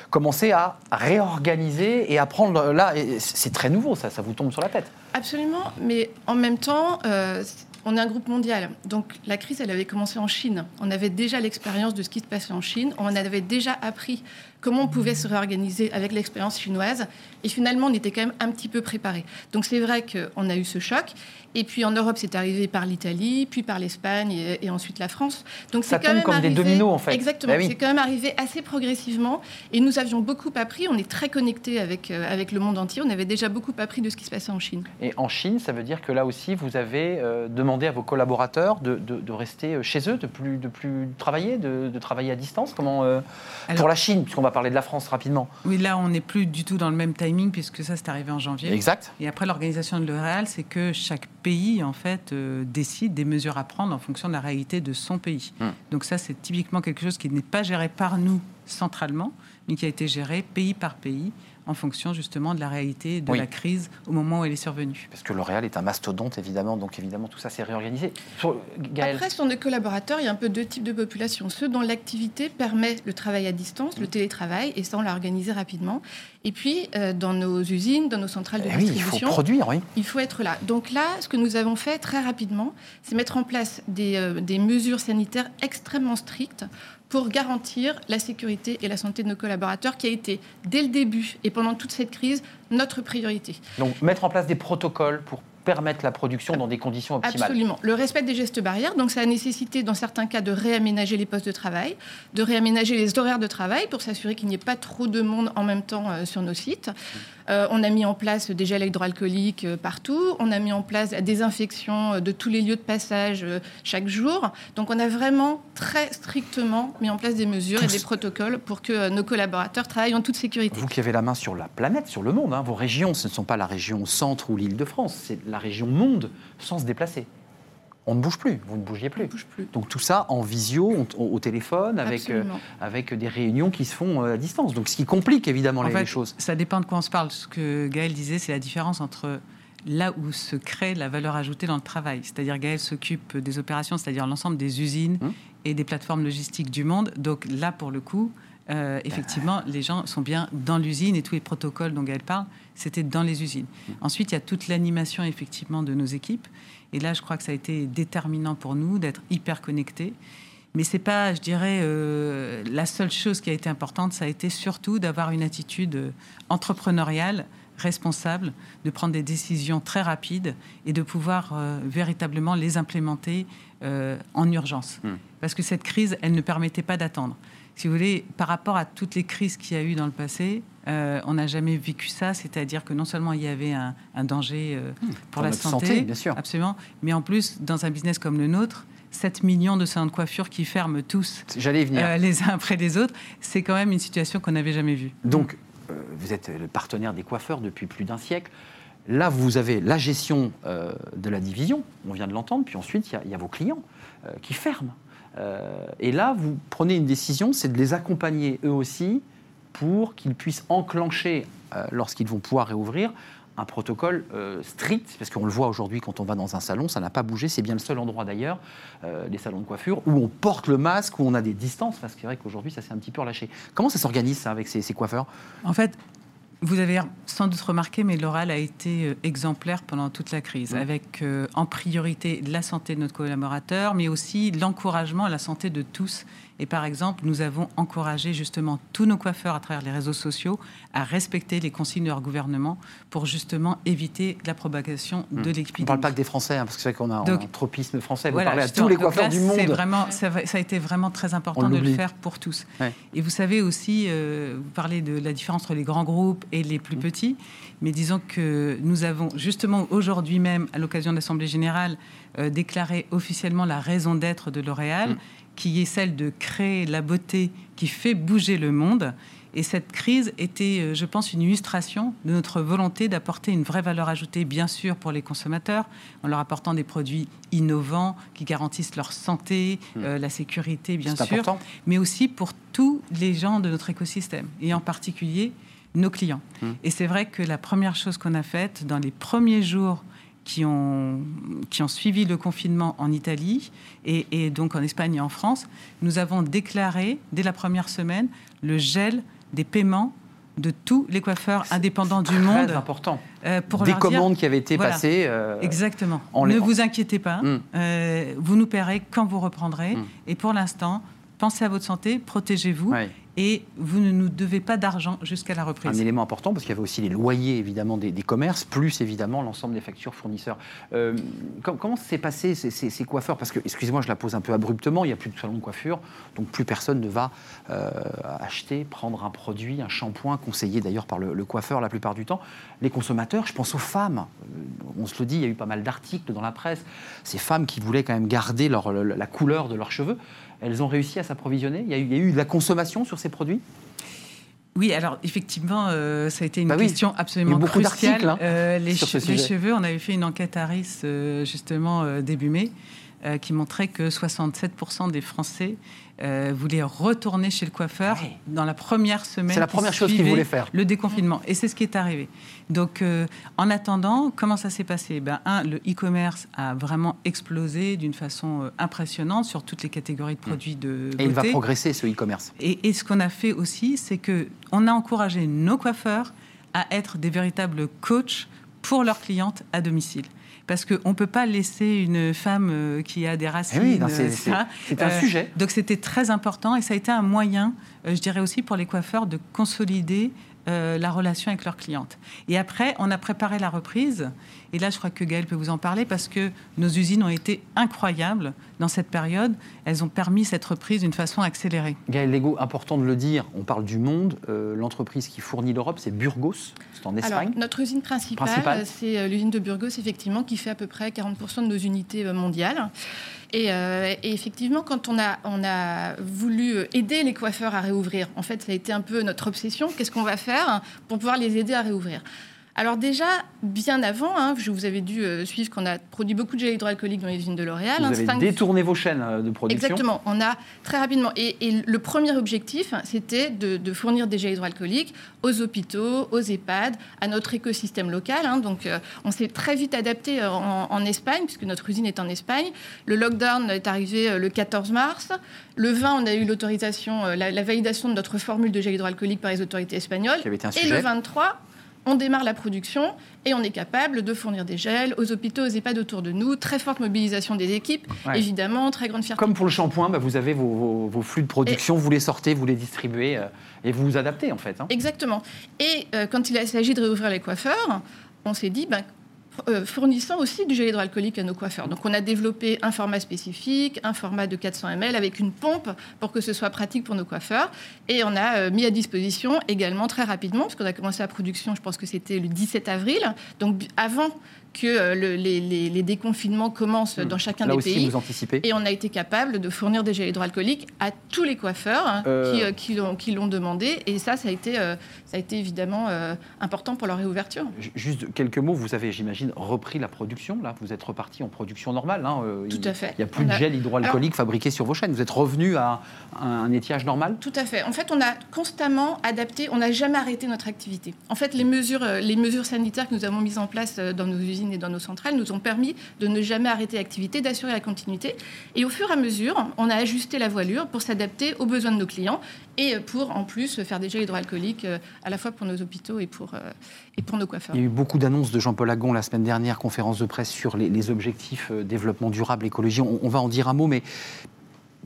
commencer à réorganiser et à prendre... Là, et c'est très nouveau, ça, ça vous tombe sur la tête. Absolument, mais en même temps, euh, on est un groupe mondial. Donc la crise, elle avait commencé en Chine. On avait déjà l'expérience de ce qui se passait en Chine. On avait déjà appris comment on pouvait se réorganiser avec l'expérience chinoise. Et finalement, on était quand même un petit peu préparé. Donc c'est vrai qu'on a eu ce choc. Et puis en Europe, c'est arrivé par l'Italie, puis par l'Espagne et, et ensuite la France. Donc Ça c'est quand tombe même comme des dominos, en fait. Exactement. Ben oui. C'est quand même arrivé assez progressivement. Et nous avions beaucoup appris. On est très connectés avec, euh, avec le monde entier. On avait déjà beaucoup appris de ce qui se passait en Chine. Et en Chine, ça veut dire que là aussi, vous avez euh, demandé à vos collaborateurs de, de- de rester euh, chez eux, de plus, de plus travailler, de, de travailler à distance? Comment, euh, Alors- Pour la Chine, puisqu'on va parler de la France rapidement. Oui, là, on n'est plus du tout dans le même timing, puisque ça, c'est arrivé en janvier. Exact. Et après, l'organisation de L'Oréal, c'est que chaque pays, en fait, euh, décide des mesures à prendre en fonction de la réalité de son pays. Hmm. Donc ça, c'est typiquement quelque chose qui n'est pas géré par nous centralement, mais qui a été géré pays par pays en fonction justement de la réalité de Oui. la crise au moment où elle est survenue. Parce que L'Oréal est un mastodonte, évidemment, donc évidemment, tout ça s'est réorganisé. Sur- Gaël, Après, sur nos collaborateurs, il y a un peu deux types de populations. Ceux dont l'activité permet le travail à distance, le télétravail, et ça, on l'a organisé rapidement. Et puis, euh, dans nos usines, dans nos centrales de eh oui, il faut distribution, produire, oui. il faut être là. Donc là, ce que nous avons fait très rapidement, c'est mettre en place des, euh, des mesures sanitaires extrêmement strictes pour garantir la sécurité et la santé de nos collaborateurs, qui a été, dès le début et pendant toute cette crise, notre priorité. Donc mettre en place des protocoles pour permettre la production dans des conditions optimales. Absolument. Le respect des gestes barrières, donc ça a nécessité dans certains cas de réaménager les postes de travail, de réaménager les horaires de travail pour s'assurer qu'il n'y ait pas trop de monde en même temps euh, sur nos sites. Euh, on a mis en place des gels hydroalcooliques euh, partout. On a mis en place la désinfection euh, de tous les lieux de passage euh, chaque jour. Donc on a vraiment très strictement mis en place des mesures et des protocoles pour que nos collaborateurs travaillent en toute sécurité. Vous qui avez la main sur la planète, sur le monde, hein, vos régions, ce ne sont pas la région centre ou l'île de France, c'est la région monde sans se déplacer. On ne bouge plus, vous ne bougiez On plus. plus. Donc tout ça en visio, au, au téléphone, avec, euh, avec des réunions qui se font euh, à distance. Donc ce qui complique évidemment En les, fait, les choses. Ça dépend de quoi on se parle. Ce que Gaël disait, c'est la différence entre là où se crée la valeur ajoutée dans le travail. C'est-à-dire Gaël s'occupe des opérations, c'est-à-dire l'ensemble des usines Hum. et des plateformes logistiques du monde. Donc là, pour le coup, euh, effectivement, les gens sont bien dans l'usine et tous les protocoles dont Gaël parle, c'était dans les usines. Ensuite, il y a toute l'animation effectivement de nos équipes. Et là, je crois que ça a été déterminant pour nous d'être hyper connectés. Mais c'est pas, je dirais, euh, la seule chose qui a été importante. Ça a été surtout d'avoir une attitude euh, entrepreneuriale, responsable, de prendre des décisions très rapides et de pouvoir euh, véritablement les implémenter euh, en urgence. Hmm. Parce que cette crise, elle ne permettait pas d'attendre. Si vous voulez, par rapport à toutes les crises qu'il y a eu dans le passé, euh, on n'a jamais vécu ça. C'est-à-dire que non seulement il y avait un, un danger euh, pour, Hmm. Pour la santé, santé, bien sûr. absolument, mais en plus, dans un business comme le nôtre, 7 millions de salons de coiffure qui ferment tous J'allais y venir. euh, les uns après les autres, c'est quand même une situation qu'on n'avait jamais vue. Donc, vous êtes le partenaire des coiffeurs depuis plus d'un siècle. Là, vous avez la gestion de la division, on vient de l'entendre, puis ensuite, il y a- il y, a vos clients qui ferment. Euh, et là, vous prenez une décision, c'est de les accompagner eux aussi pour qu'ils puissent enclencher, euh, lorsqu'ils vont pouvoir réouvrir, un protocole euh, strict, parce qu'on le voit aujourd'hui quand on va dans un salon, ça n'a pas bougé, c'est bien le seul endroit d'ailleurs, les salons de coiffure, où on porte le masque, où on a des distances, parce que c'est vrai qu'aujourd'hui ça s'est un petit peu relâché. Comment ça s'organise ça avec ces, ces coiffeurs? En fait, vous avez sans doute remarqué, mais l'oral a été euh, exemplaire pendant toute la crise, avec euh, en priorité la santé de notre collaborateur, mais aussi l'encouragement à la santé de tous. Et par exemple, nous avons encouragé justement tous nos coiffeurs à travers les réseaux sociaux à respecter les consignes de leur gouvernement pour justement éviter la propagation de On ne l'épidémie. parle pas que des Français, hein, parce que c'est vrai qu'on a Donc, un tropisme français, vous parlez à tous les coiffeurs là, du c'est monde. Vraiment, ça, a été vraiment très important de le faire pour tous. Ouais. Et vous savez aussi, euh, vous parlez de la différence entre les grands groupes et les Mmh. plus petits, mais disons que nous avons justement aujourd'hui même, à l'occasion de l'Assemblée générale, euh, déclaré officiellement la raison d'être de L'Oréal, Mm. Qui est celle de créer la beauté qui fait bouger le monde. Et cette crise était, euh, je pense, une illustration de notre volonté d'apporter une vraie valeur ajoutée, bien sûr, pour les consommateurs, en leur apportant des produits innovants qui garantissent leur santé, euh, la sécurité, bien sûr, important. mais aussi pour tous les gens de notre écosystème, et en particulier nos clients. Mm. Et c'est vrai que la première chose qu'on a faite dans les premiers jours qui ont, qui ont suivi le confinement en Italie et, et donc en Espagne et en France, nous avons déclaré dès la première semaine le gel des paiements de tous les coiffeurs indépendants du Très monde important. euh, pour Des dire- commandes qui avaient été Voilà. passées. euh, Exactement. en ne les- vous inquiétez pas. Mm. Euh, vous nous paierez quand vous reprendrez. Mm. Et pour l'instant, pensez à votre santé, protégez-vous. Et vous ne nous devez pas d'argent jusqu'à la un reprise. élément important parce qu'il y avait aussi les loyers évidemment des, commerces, plus évidemment l'ensemble des factures fournisseurs. Euh, com- comment s'est passé ces, coiffeurs? Parce que, excusez-moi, je la pose un peu abruptement, il n'y a plus de salon de coiffure, donc plus personne ne va euh, acheter, prendre un produit, un shampoing, conseillé d'ailleurs par le coiffeur la plupart du temps. Les consommateurs, je pense aux femmes, Euh, on se le dit, il y a eu pas mal d'articles dans la presse, ces femmes qui voulaient quand même garder leur- la couleur de leurs cheveux, elles ont réussi à s'approvisionner? Il y, a eu, il y a eu de la consommation sur ces produits? Oui, alors effectivement, euh, ça a été une Bah question absolument cruciale. hein, Euh, les, che- les cheveux, on avait fait une enquête Harris euh, justement début mai euh, qui montrait que 67% des Français euh, voulaient retourner chez le coiffeur Ouais. dans la première semaine. C'est la qui première chose qu'ils voulaient faire. Le déconfinement. Et c'est ce qui est arrivé. Donc, euh, en attendant, comment ça s'est passé? Ben, Un, le e-commerce a vraiment explosé d'une façon impressionnante sur toutes les catégories de produits de Et il va beauté. progresser ce e-commerce. Et, et ce qu'on a fait aussi, c'est que on a encouragé nos coiffeurs à être des véritables coachs pour leurs clientes à domicile. Parce qu'on ne peut pas laisser une femme euh, qui a des racines. Eh oui, non, euh, c'est- ça. c'est un Euh, sujet. Donc c'était très important et ça a été un moyen, je dirais aussi pour les coiffeurs, de consolider euh, la relation avec leurs clientes. Et après, on a préparé la reprise. Et là, je crois que Gaël peut vous en parler parce que nos usines ont été incroyables dans cette période. Elles ont permis cette reprise d'une façon accélérée. Gaël Lego, important de le dire, on parle du monde. euh, L'entreprise qui fournit l'Europe, c'est Burgos, c'est en Alors, Espagne. notre usine principale, Principale. c'est euh, l'usine de Burgos, effectivement, qui fait à peu près 40% de nos unités mondiales. Et, euh, et effectivement, quand on a, on a voulu aider les coiffeurs à réouvrir, en fait, ça a été un peu notre obsession. Qu'est-ce qu'on va faire pour pouvoir les aider à réouvrir? Alors déjà, bien avant, hein, je vous avais dû euh, suivre qu'on a produit beaucoup de gel hydroalcoolique dans les usines de L'Oréal. Vous hein, avez cinq- détourné vos chaînes euh, de production. Exactement, on a très rapidement. Et, et le premier objectif, c'était de, de fournir des gels hydroalcooliques aux hôpitaux, aux EHPAD, à notre écosystème local. hein. Donc euh, on s'est très vite adapté en, en Espagne, puisque notre usine est en Espagne. Le lockdown est arrivé le 14 mars. Le 20, on a eu l'autorisation, la, la validation de notre formule de gel hydroalcoolique par les autorités espagnoles. Qui avait été un Et le 23, on démarre la production et on est capable de fournir des gels aux hôpitaux, aux EHPAD autour de nous. Très forte mobilisation des équipes, Ouais. évidemment, très grande fierté. Comme pour le shampoing, bah, vous avez vos, vos- vos flux de production, vous les sortez, vous les distribuez euh, et vous vous adaptez en fait. hein. Exactement. Et euh, quand il s'agit de réouvrir les coiffeurs, on s'est dit, ben, euh, fournissant aussi du gel hydroalcoolique à nos coiffeurs. Donc on a développé un format spécifique, un format de 400 ml avec une pompe pour que ce soit pratique pour nos coiffeurs. Et on a euh, mis à disposition également très rapidement, parce qu'on a commencé la production, je pense que c'était le 17 avril, donc avant que euh, le- les, les- les déconfinements commencent dans chacun Là des aussi, pays. vous anticipez. Et on a été capable de fournir des gels hydroalcooliques à tous les coiffeurs hein, Euh. qui, euh, qui l'ont- demandé. Et ça, ça a été, ça a été évidemment important pour leur réouverture. Ju- Juste quelques mots, vous avez, j'imagine, repris la production, là Vous êtes reparti en production normale hein, Tout il- à fait. Il n'y a plus On de a- gel hydroalcoolique fabriqué sur vos chaînes. Vous êtes revenu à un, étiage normal? Tout à fait. En fait, on a constamment adapté, on n'a jamais arrêté notre activité. En fait, les mesures, les mesures sanitaires que nous avons mises en place dans nos usines et dans nos centrales nous ont permis de ne jamais arrêter l'activité, d'assurer la continuité. Et au fur et à mesure, on a ajusté la voilure pour s'adapter aux besoins de nos clients et pour, en plus, faire des gels hydroalcooliques euh, à la fois pour nos hôpitaux et pour, euh, et pour nos coiffeurs. Il y a eu beaucoup d'annonces de Jean-Paul Agon la semaine dernière, conférence de presse sur les, objectifs euh, développement durable, écologie. On, va en dire un mot, mais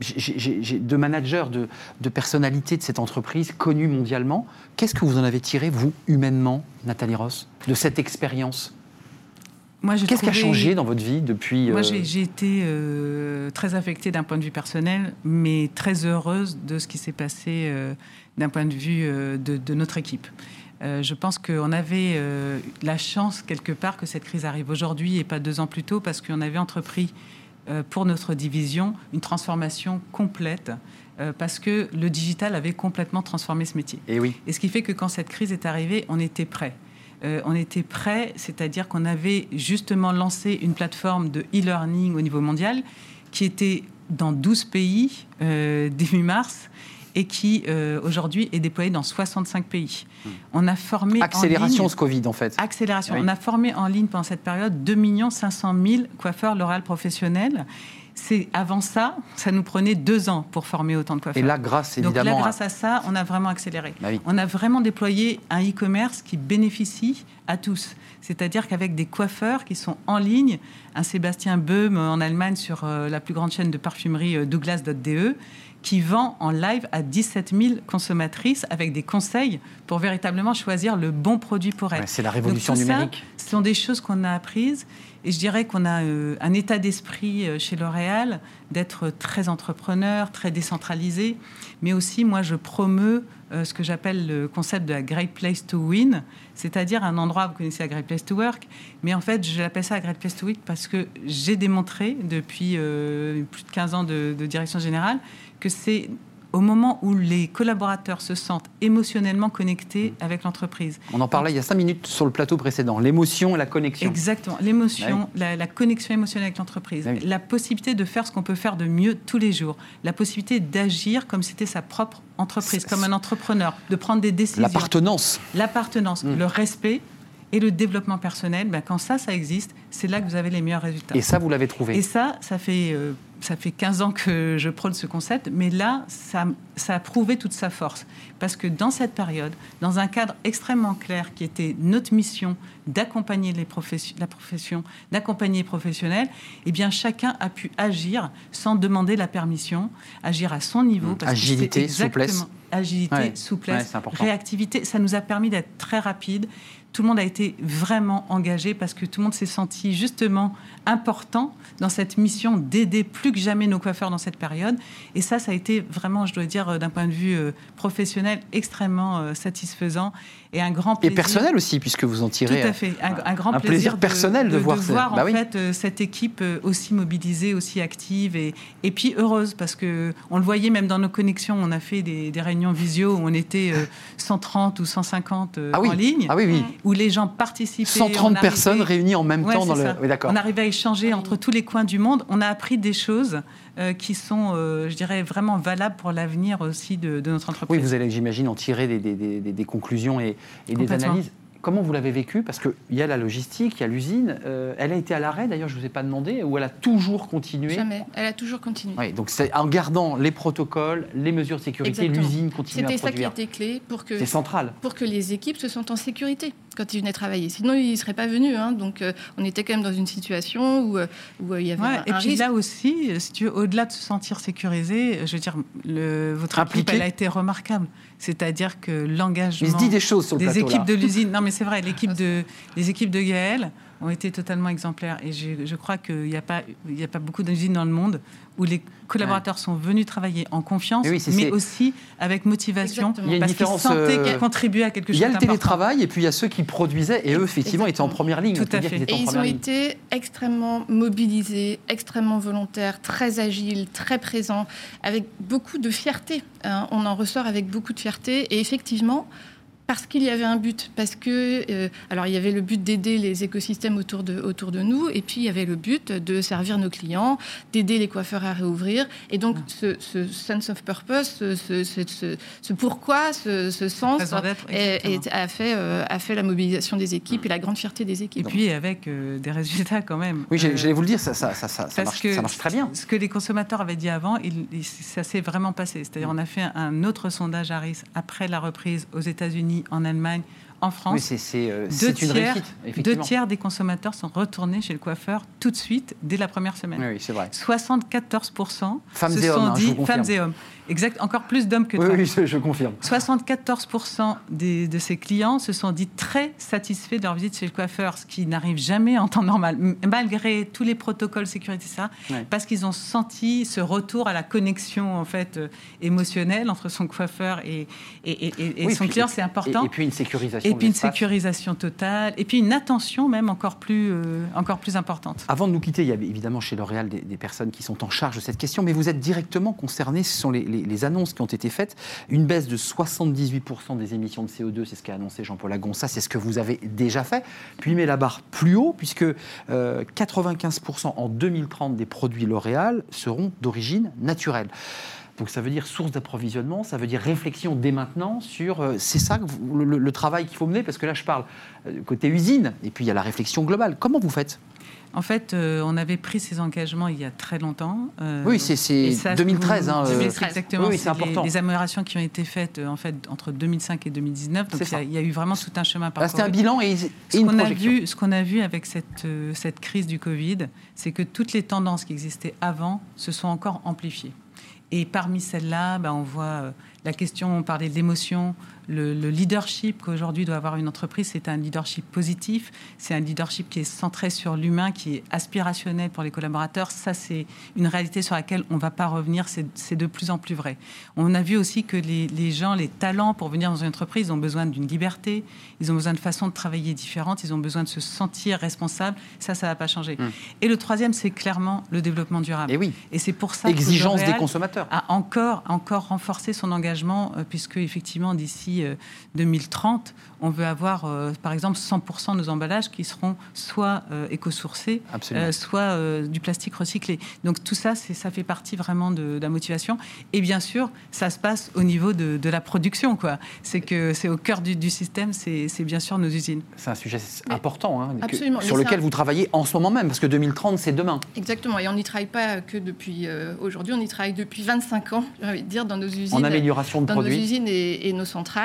j'ai de managers, de, de personnalités de cette entreprise connue mondialement. Qu'est-ce que vous en avez tiré, vous, humainement, Nathalie Ross, de cette expérience Qu'est-ce qui a changé dans votre vie depuis Moi, euh, j'ai été euh, très affectée d'un point de vue personnel, mais très heureuse de ce qui s'est passé euh, d'un point de vue euh, de, de notre équipe. Je pense qu'on avait la chance, quelque part, que cette crise arrive aujourd'hui et pas deux ans plus tôt, parce qu'on avait entrepris pour notre division une transformation complète, parce que le digital avait complètement transformé ce métier. Eh oui. Et ce qui fait que quand cette crise est arrivée, on était prêt. Euh, on était prêt, c'est-à-dire qu'on avait justement lancé une plateforme de e-learning au niveau mondial qui était dans 12 pays euh, début mars et qui euh, aujourd'hui est déployée dans 65 pays. On a formé en Accélération ligne- ce Covid, en fait. Accélération. Oui. On a formé en ligne pendant cette période 2 500 000 coiffeurs L'Oréal professionnels. C'est avant ça, ça nous prenait deux ans pour former autant de coiffeurs. Et là, grâce Donc évidemment là, à- grâce à ça, on a vraiment accéléré. Bah oui. On a vraiment déployé un e-commerce qui bénéficie à tous. C'est-à-dire qu'avec des coiffeurs qui sont en ligne, un Sébastien Böhm en Allemagne sur euh, la plus grande chaîne de parfumerie euh, Douglas.de, qui vend en live à 17 000 consommatrices avec des conseils pour véritablement choisir le bon produit pour elles. Ouais, c'est la Donc, révolution tout ça, numérique. ce sont des choses qu'on a apprises. Et je dirais qu'on a euh, un état d'esprit euh, chez L'Oréal d'être très entrepreneur, très décentralisé. Mais aussi, moi, je promeux euh, ce que j'appelle le concept de la Great Place to Win, c'est-à-dire un endroit, vous connaissez la Great Place to Work, mais en fait, je l'appelle ça la Great Place to Win parce que j'ai démontré depuis plus de 15 ans de direction générale que c'est au moment où les collaborateurs se sentent émotionnellement connectés avec l'entreprise. On en parlait il y a cinq minutes sur le plateau précédent. L'émotion et la connexion. Exactement. L'émotion, la, la connexion émotionnelle avec l'entreprise, oui. la possibilité de faire ce qu'on peut faire de mieux tous les jours, la possibilité d'agir comme c'était sa propre entreprise, comme un entrepreneur, de prendre des décisions. L'appartenance. L'appartenance, Mm. le respect et le développement personnel, ben, quand ça, ça existe, c'est là que vous avez les meilleurs résultats. Et ça, vous l'avez trouvé. Et ça, ça fait, euh, ça fait 15 ans que je prône ce concept, mais là, ça, ça a prouvé toute sa force. Parce que dans cette période, dans un cadre extrêmement clair qui était notre mission d'accompagner les la profession, d'accompagner les professionnels, eh bien, chacun a pu agir sans demander la permission, agir à son niveau. Mmh. parce Agilité, souplesse. Agilité, Ouais. Souplesse, réactivité. Ça nous a permis d'être très rapide. Tout le monde a été vraiment engagé parce que tout le monde s'est senti justement important dans cette mission d'aider plus que jamais nos coiffeurs dans cette période. Et ça, ça a été vraiment, je dois dire, euh, d'un point de vue euh, professionnel, extrêmement euh, satisfaisant et un grand Et plaisir. personnel aussi, puisque vous en Tout tirez. à fait, un, un grand un plaisir personnel de voir Bah en oui. fait euh, cette équipe euh, aussi mobilisée, aussi active et, et puis heureuse parce que on le voyait même dans nos connexions, on a fait des, des réunions visio où on était euh, 130 ou 150 euh, Ah oui. en ligne, Ah oui, oui. où les gens participaient. 130 on arrivait- personnes réunies en même Ouais, temps dans le. Oui. On arrivait à échanger entre tous les coins du monde. On a appris des choses euh, qui sont, euh, je dirais, vraiment valables pour l'avenir aussi de, de notre Oui, entreprise. vous allez, j'imagine, en tirer des, des- des- des- des conclusions et, et des analyses. Comment vous l'avez vécu? Parce qu'il y a la logistique, il y a l'usine. euh, elle a été à l'arrêt, d'ailleurs, je ne vous ai pas demandé, ou elle a toujours continué? Jamais. Elle a toujours continué. Oui, donc c'est en gardant les protocoles, les mesures de sécurité, l'usine continue à C'était ça qui produire. était clé pour que C'est central. pour que les équipes se sentent en sécurité quand ils venaient travailler. Sinon, ils ne seraient pas venus. hein. Donc, euh, on était quand même dans une situation où, euh, où, euh, il y avait Ouais, un, et un puis risque. là aussi, si tu veux, au-delà de se sentir sécurisé, je veux dire, le, votre équipe, Impliqué. elle a été remarquable. C'est-à-dire que l'engagement Il se dit des choses sur le des plateau. équipes là. de l'usine, non mais c'est vrai, l'équipe de, les équipes de Gaël ont été totalement exemplaires. Et je, je crois qu'il n'y a, pas- il y a pas beaucoup d'usines dans le monde où les collaborateurs sont venus travailler en confiance, Mais oui, aussi avec motivation, Exactement. Il y a une parce qu'ils différence, sentaient euh, qu'ils contribuaient à quelque chose Il y a le télétravail et puis il y a ceux qui produisaient et eux, effectivement, étaient en première ligne. Tout à fait. étaient Et ils ont ligne. été extrêmement mobilisés, extrêmement volontaires, très agiles, très présents, avec beaucoup de fierté. hein. On en ressort avec beaucoup de fierté. Et effectivement, parce qu'il y avait un but, parce que euh, alors il y avait le but d'aider les écosystèmes autour de, autour de nous, et puis il y avait le but de servir nos clients, d'aider les coiffeurs à réouvrir. Et donc ce, ce sense of purpose, ce, ce- ce- ce- ce pourquoi, ce, ce sens est- est- a, fait, euh, a fait la mobilisation des équipes et la grande fierté des Et équipes. puis avec euh, des résultats quand même. Oui, j'allais vous le dire, ça, ça, ça, ça, marche, que ça marche très bien. Ce que les consommateurs avaient dit avant, il- il- ça s'est vraiment passé. C'est-à-dire, on a fait un autre sondage Harris après la reprise aux États-Unis, en Allemagne, en Oui, France. c'est c'est, euh, deux, une tiers, réussite, deux effectivement. tiers des consommateurs sont retournés chez le coiffeur tout de suite, dès la première semaine. Oui, oui, c'est vrai. 74% Femmes se et sont hein, dit, femmes et hommes, exact, encore plus d'hommes que de Oui, femmes. oui, je, je confirme. 74% des- de ces clients se sont dit très satisfaits de leur visite chez le coiffeur, ce qui n'arrive jamais en temps normal, malgré tous les protocoles sécurité, ça, Ouais. parce qu'ils ont senti ce retour à la connexion en fait euh, émotionnelle entre son coiffeur et, et, et- et- Oui, son puis- client, c'est important. Et, puis une sécurisation. Et puis une sécurisation totale, et puis une attention même encore plus, euh, encore plus importante. Avant de nous quitter, il y a évidemment chez L'Oréal des, des personnes qui sont en charge de cette question, mais vous êtes directement concernés, ce sont les, les- annonces qui ont été faites. Une baisse de 78% des émissions de CO2, c'est ce qu'a annoncé Jean-Paul Agon, ça c'est ce que vous avez déjà fait. Puis met la barre plus haut, puisque euh, 95% en 2030 des produits L'Oréal seront d'origine naturelle. Donc ça veut dire source d'approvisionnement, ça veut dire réflexion dès maintenant sur... euh, c'est ça le travail qu'il faut mener, parce que là je parle euh, côté usine, et puis il y a la réflexion globale. Comment vous faites? En fait, euh, on avait pris ces engagements il y a très longtemps. euh, Oui, c'est- c'est et ça, 2013, hein, 2013, exactement. oui, c'est les- important. Les, améliorations qui ont été faites euh, en fait entre 2005 et 2019. Donc il y, a, ça. il y a eu vraiment tout un chemin parcouru. c'était un bilan et, et Ce une qu'on a vu, ce qu'on a vu avec cette, euh, cette crise du Covid, c'est que toutes les tendances qui existaient avant se sont encore amplifiées. Et parmi celles-là, ben, on voit la question, on parlait de l'émotion, le, le leadership qu'aujourd'hui doit avoir une entreprise, c'est un leadership positif, c'est un leadership qui est centré sur l'humain, qui est aspirationnel pour les collaborateurs. Ça, c'est une réalité sur laquelle on ne va pas revenir, c'est de plus en plus vrai. On a vu aussi que les, les gens, les talents pour venir dans une entreprise ont besoin d'une liberté, ils ont besoin de façons de travailler différentes, ils ont besoin de se sentir responsables. Ça, ça ne va pas changer. Hum. Et le troisième, c'est clairement le développement durable. Et oui, Et c'est pour ça que exigence des L'Oréal consommateurs. a encore, encore renforcé son engagement, euh, puisque effectivement, d'ici euh, 2030, on veut avoir, euh, par exemple, 100% de nos emballages qui seront soit euh, éco-sourcés, euh, soit euh, du plastique recyclé. Donc tout ça, ça fait partie vraiment de, de la motivation. Et bien sûr, ça se passe au niveau de, de la production. quoi. C'est que c'est au cœur du, du système, c'est bien sûr nos usines. C'est un sujet Mais- important hein, que- sur lequel ça- vous travaillez en ce moment même, parce que 2030, c'est demain. Exactement, et on n'y travaille pas que depuis euh, aujourd'hui, on y travaille depuis 25 ans, j'ai envie de dire, dans nos usines. En amélioration de dans nos produits. usines et, et nos centrales,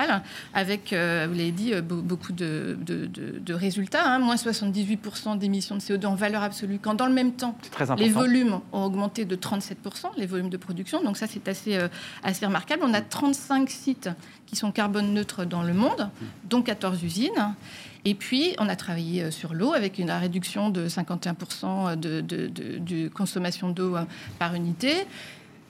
avec, euh, vous l'avez dit, euh, be- beaucoup de, de- de- de résultats, hein, moins 78% d'émissions de CO2 en valeur absolue, quand dans le même temps, les volumes ont augmenté de 37%, les volumes de production, donc ça c'est assez, euh, assez remarquable. On a 35 sites qui sont carbone neutres dans le monde, dont 14 usines. Et puis, on a travaillé sur l'eau avec une réduction de 51% de, de, de- de consommation d'eau par unité.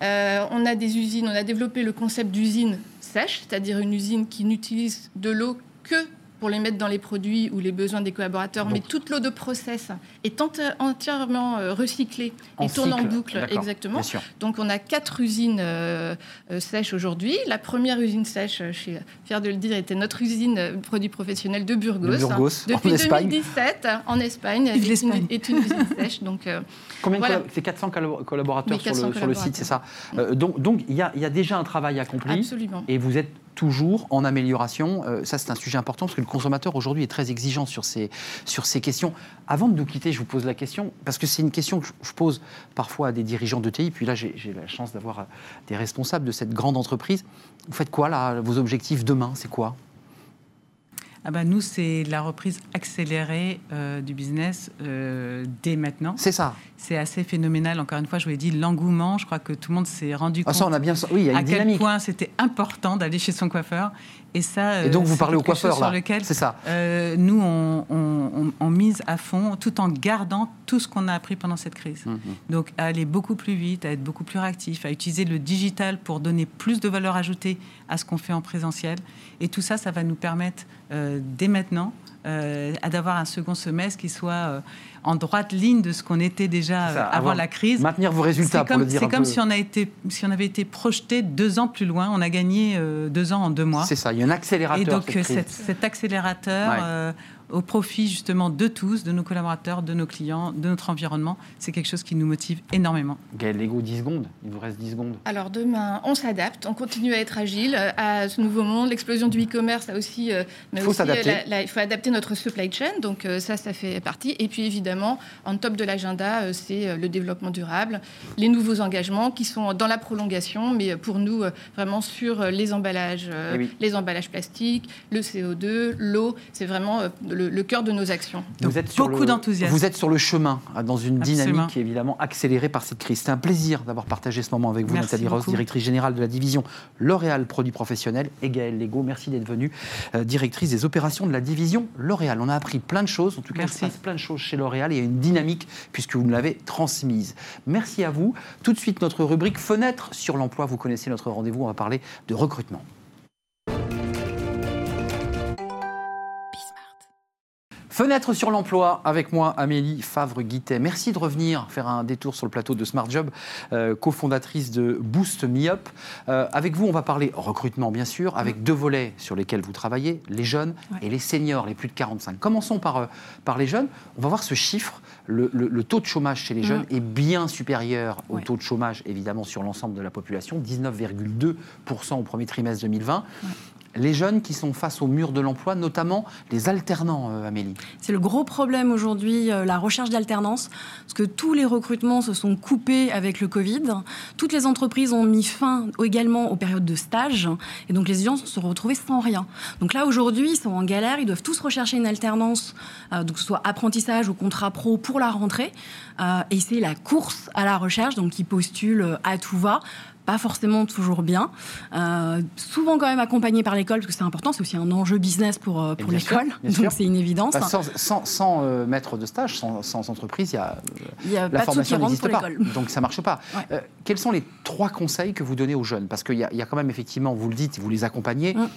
Euh, on a des usines, on a développé le concept d'usine sèche, c'est-à-dire une usine qui n'utilise de l'eau que pour les mettre dans les produits ou les besoins des collaborateurs, Donc- mais toute l'eau de process est enti- entièrement euh, recyclée En et tourne en boucle, exactement. Donc on a quatre usines euh, euh, sèches aujourd'hui. La première usine sèche, je suis fière de le dire, était notre usine euh, produits professionnels de Burgos. De Burgos, Depuis en Espagne. 2017, euh, en Espagne, est l'Espagne. une, est une usine sèche. Donc euh, Combien Voilà. C'est 400 collab- collaborateurs Oui, sur, 400 le, sur le site, c'est ça. Euh, Donc, donc il y, a, il y a déjà un travail accompli. absolument. Et vous êtes toujours en amélioration. Euh, ça, c'est un sujet important parce que le consommateur aujourd'hui est très exigeant sur ces, sur ces questions. Avant de nous quitter, je vous pose la question, parce que c'est une question que je- pose parfois à des dirigeants de TI. Puis là, j'ai j'ai la chance d'avoir euh, des responsables de cette grande entreprise. Vous faites quoi là? Vos objectifs demain, c'est quoi? Ah bah nous, c'est la reprise accélérée euh, du business euh, dès maintenant. C'est ça. C'est assez phénoménal. Encore une fois, je vous l'ai dit, l'engouement. Je crois que tout le monde s'est rendu Ah, compte ça, on a bien. Oui, il y a à une quel dynamique. point c'était important d'aller chez son coiffeur. Et ça. Et donc, euh, vous parlez au coiffeur, là. Sur lequel C'est ça. euh, nous, on, on- on- on mise à fond, tout en gardant tout ce qu'on a appris pendant cette crise. Mhm. Donc, à aller beaucoup plus vite, à être beaucoup plus réactif, à utiliser le digital pour donner plus de valeur ajoutée à ce qu'on fait en présentiel. Et tout ça, ça va nous permettre, euh, dès maintenant, euh, d'avoir un second semestre qui soit euh, en droite ligne de ce qu'on était déjà ça, avant la crise. Maintenir vos résultats, pour comme, le dire c'est comme peu. si on, a été, si on avait été projeté deux ans plus loin. On a gagné deux ans en deux mois. C'est ça, il y a un accélérateur. Et donc cette crise. cet, cet accélérateur Ouais. Au profit justement de tous, de nos collaborateurs, de nos clients, de notre environnement, c'est quelque chose qui nous motive énormément. Gaël Lego, 10 secondes. Il vous reste 10 secondes. Alors demain, on s'adapte, on continue à être agile à ce nouveau monde. L'explosion du e-commerce a aussi, euh, mais Il faut aussi, euh, s'adapter. la- la- il faut adapter notre supply chain. Donc euh, ça, ça fait partie. Et puis évidemment, en top de l'agenda, c'est le développement durable, les nouveaux engagements qui sont dans la prolongation, mais pour nous vraiment sur les emballages, Eh oui. les emballages plastiques, le CO2, l'eau. C'est vraiment le, le cœur de nos actions. Donc, sur beaucoup le- d'enthousiasme. Vous êtes sur le chemin, hein, dans une Absolument. dynamique évidemment accélérée par cette crise. C'est un plaisir d'avoir partagé ce moment avec vous, Merci Nathalie Ross, directrice générale de la division L'Oréal Produits Professionnels, et Gaël Lego, merci d'être venue, euh, directrice des opérations de la division L'Oréal. On a appris plein de choses, en tout cas, il Merci. se passe plein de choses chez L'Oréal et il y a une dynamique puisque vous nous l'avez transmise. Merci à vous. Tout de suite, notre rubrique Fenêtre sur l'emploi. Vous connaissez notre rendez-vous, on va parler de recrutement. Fenêtre sur l'emploi avec moi, Amélie Favre-Guittet. Merci de revenir faire un détour sur le plateau de Smart Job, euh, cofondatrice de Boost Me Up. Euh, avec vous, on va parler recrutement, bien sûr, avec deux volets sur lesquels vous travaillez, les jeunes Ouais. et les seniors, les plus de 45. Commençons par, euh, par les jeunes. On va voir ce chiffre. Le, le- le taux de chômage chez les jeunes est bien supérieur au Ouais. taux de chômage, évidemment, sur l'ensemble de la population, 19,2% au premier trimestre 2020. Les jeunes qui sont face au mur de l'emploi, notamment les alternants, euh, Amélie. C'est le gros problème aujourd'hui, euh, la recherche d'alternance, parce que tous les recrutements se sont coupés avec le Covid. Toutes les entreprises ont mis fin également aux périodes de stage, et donc les étudiants se sont retrouvés sans rien. Donc là, aujourd'hui, ils sont en galère, ils doivent tous rechercher une alternance, euh, donc que ce soit apprentissage ou contrat pro pour la rentrée, et c'est la course à la recherche, donc ils postulent à tout va pas forcément toujours bien. Euh, souvent quand même accompagné par l'école, parce que c'est important, c'est aussi un enjeu business pour, euh, pour l'école, donc c'est une évidence. Bah, sans, sans, sans, euh, maître de stage, sans, sans entreprise, il y a, euh, Il n'y a la pas formation n'existe pas. Donc ça marche pas. Ouais. Euh, quels sont les trois conseils que vous donnez aux jeunes? Parce qu'il y, a- il y a quand même effectivement, vous le dites, vous les accompagnez. Mm.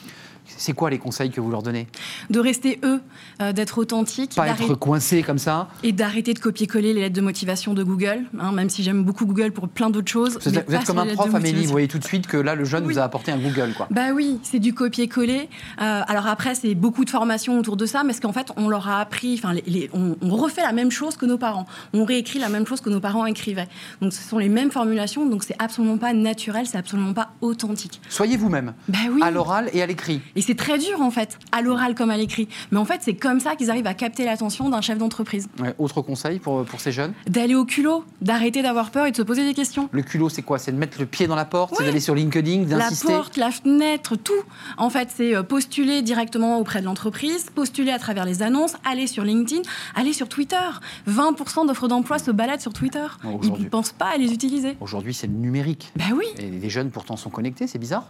C'est quoi les conseils que vous leur donnez De rester eux, euh, d'être authentiques Pas être coincé comme ça. et d'arrêter de copier-coller les lettres de motivation de Google, hein, même si j'aime beaucoup Google pour plein d'autres choses. Vous mais êtes, vous êtes pas comme un prof, Amélie. Vous voyez tout de suite que là, le jeune Oui. vous a apporté un Google. Quoi. Bah oui, c'est du copier-coller. Euh, alors après, c'est beaucoup de formations autour de ça, parce qu'en fait, on leur a appris, enfin, on, on refait la même chose que nos parents. On réécrit la même chose que nos parents écrivaient. Donc ce sont les mêmes formulations, donc c'est absolument pas naturel, c'est absolument pas authentique. Soyez vous-même, Bah oui. à l'oral et à l'écrit. Et c'est très dur en fait, à l'oral comme à l'écrit. Mais en fait, c'est comme ça qu'ils arrivent à capter l'attention d'un chef d'entreprise. Ouais, autre conseil pour, pour ces jeunes? D'aller au culot, d'arrêter d'avoir peur et de se poser des questions. Le culot, c'est quoi? C'est de mettre le pied dans la porte, c'est d'aller sur LinkedIn, La d'insister? porte, la fenêtre, tout. En fait, c'est euh, postuler directement auprès de l'entreprise, postuler à travers les annonces, aller sur LinkedIn, aller sur Twitter. 20% d'offres d'emploi se baladent sur Twitter. Ils ne pensent pas à les utiliser. Aujourd'hui, c'est le numérique. Bah oui, Et les jeunes, pourtant, sont connectés, c'est bizarre.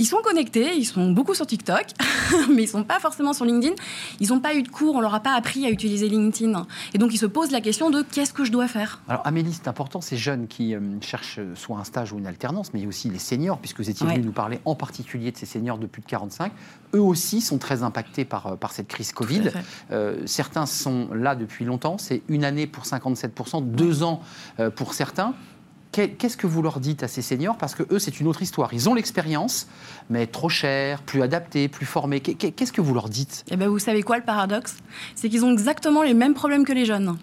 Ils sont connectés, ils sont beaucoup sur TikTok, mais ils sont pas forcément sur LinkedIn. Ils n'ont pas eu de cours, on leur a pas appris à utiliser LinkedIn. Et donc, ils se posent la question de qu'est-ce que je dois faire Alors Amélie, c'est important, ces jeunes qui euh, cherchent soit un stage ou une alternance, mais aussi les seniors, puisque vous étiez Ouais. venu nous parler en particulier de ces seniors de plus de 45. Eux aussi sont très impactés par, euh, par cette crise Covid. Euh, certains sont là depuis longtemps, c'est une année pour 57%, deux ans euh, pour certains. Qu'est- Qu'est-ce que vous leur dites à ces seniors? Parce que eux, c'est une autre histoire. Ils ont l'expérience, mais trop cher, plus adapté, plus formé. Qu'est- Qu'est-ce que vous leur dites? Et ben, vous savez quoi le paradoxe? C'est qu'ils ont exactement les mêmes problèmes que les jeunes.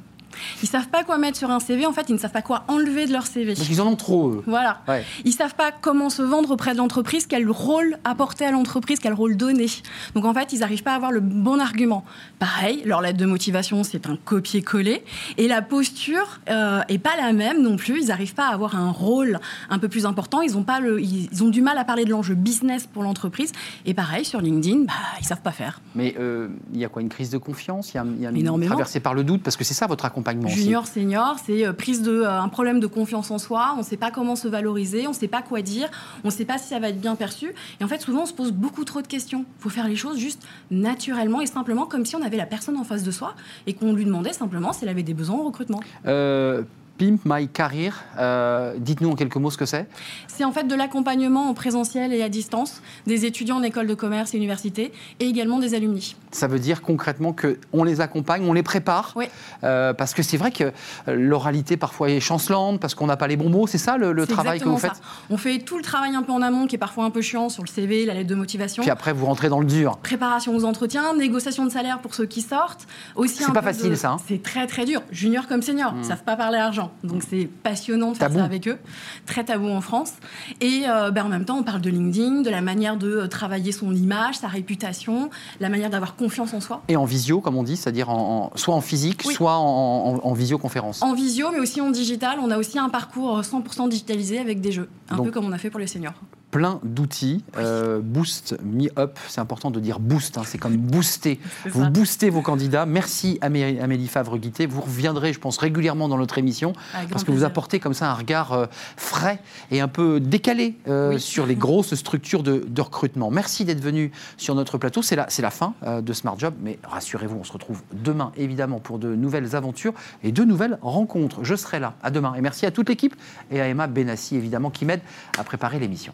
Ils savent pas quoi mettre sur un CV. En fait, ils ne savent pas quoi enlever de leur CV. Parce qu'ils en ont trop, eux. Voilà. Ouais. Ils savent pas comment se vendre auprès de l'entreprise, quel rôle apporter à l'entreprise, quel rôle donner. Donc en fait, ils n'arrivent pas à avoir le bon argument. Pareil, leur lettre de motivation, c'est un copier-coller. Et la posture euh, est pas la même non plus. Ils n'arrivent pas à avoir un rôle un peu plus important. Ils ont, pas le, ils, ont du mal à parler de l'enjeu business pour l'entreprise. Et pareil, sur LinkedIn, bah, ils savent pas faire. Mais euh, il y a quoi? Une crise de confiance? Il y a, y a une traversée par le doute? Parce que c'est ça votre accompagnement Junior, senior, c'est euh, prise de euh, un problème de confiance en soi. On ne sait pas comment se valoriser, on ne sait pas quoi dire, on ne sait pas si ça va être bien perçu. Et en fait, souvent, on se pose beaucoup trop de questions. Il faut faire les choses juste naturellement et simplement, comme si on avait la personne en face de soi et qu'on lui demandait simplement si elle avait des besoins en recrutement. Euh, Pimp My Career, euh, dites-nous en quelques mots ce que c'est. C'est en fait de l'accompagnement en présentiel et à distance des étudiants en école de commerce et université et également des alumni. Ça veut dire concrètement qu'on les accompagne, on les prépare. Oui. Euh, parce que c'est vrai que euh, l'oralité parfois est chancelante, parce qu'on n'a pas les bons mots. C'est ça le, travail que vous faites? ça. On fait tout le travail un peu en amont qui est parfois un peu chiant sur le CV, la lettre de motivation. Puis après, vous rentrez dans le dur. préparation aux entretiens, négociation de salaire pour ceux qui sortent. Aussi C'est pas facile, de- ça, hein? C'est très très dur. Junior comme senior, Mm. ils savent pas parler argent. Donc c'est passionnant de faire Tabou. ça avec eux. Très tabou en France. Et euh, ben, en même temps, on parle de LinkedIn, de la manière de euh, travailler son image, sa réputation, la manière d'avoir confiance en soi. Et en visio, comme on dit, c'est-à-dire en, en- soit en physique, Oui. soit en, en- en visioconférence. En visio, mais aussi en digital, on a aussi un parcours euh, 100% digitalisé avec des jeux. Un Donc- peu comme on a fait pour les seniors. Plein d'outils. Euh, boost Me Up, c'est important de dire boost, hein, c'est comme booster. Vous ça. boostez vos candidats. Merci Amé- Amélie Favre-Guité. Vous reviendrez, je pense, régulièrement dans notre émission Avec parce que vous apportez comme ça un regard euh, frais et un peu décalé euh, Oui. sur les grosses structures de, de recrutement. Merci d'être venu sur notre plateau. C'est la, la fin de Smart Job, mais rassurez-vous, on se retrouve demain évidemment pour de nouvelles aventures et de nouvelles rencontres. Je serai là. À demain. Et merci à toute l'équipe et à Emma Benassi évidemment qui m'aide à préparer l'émission.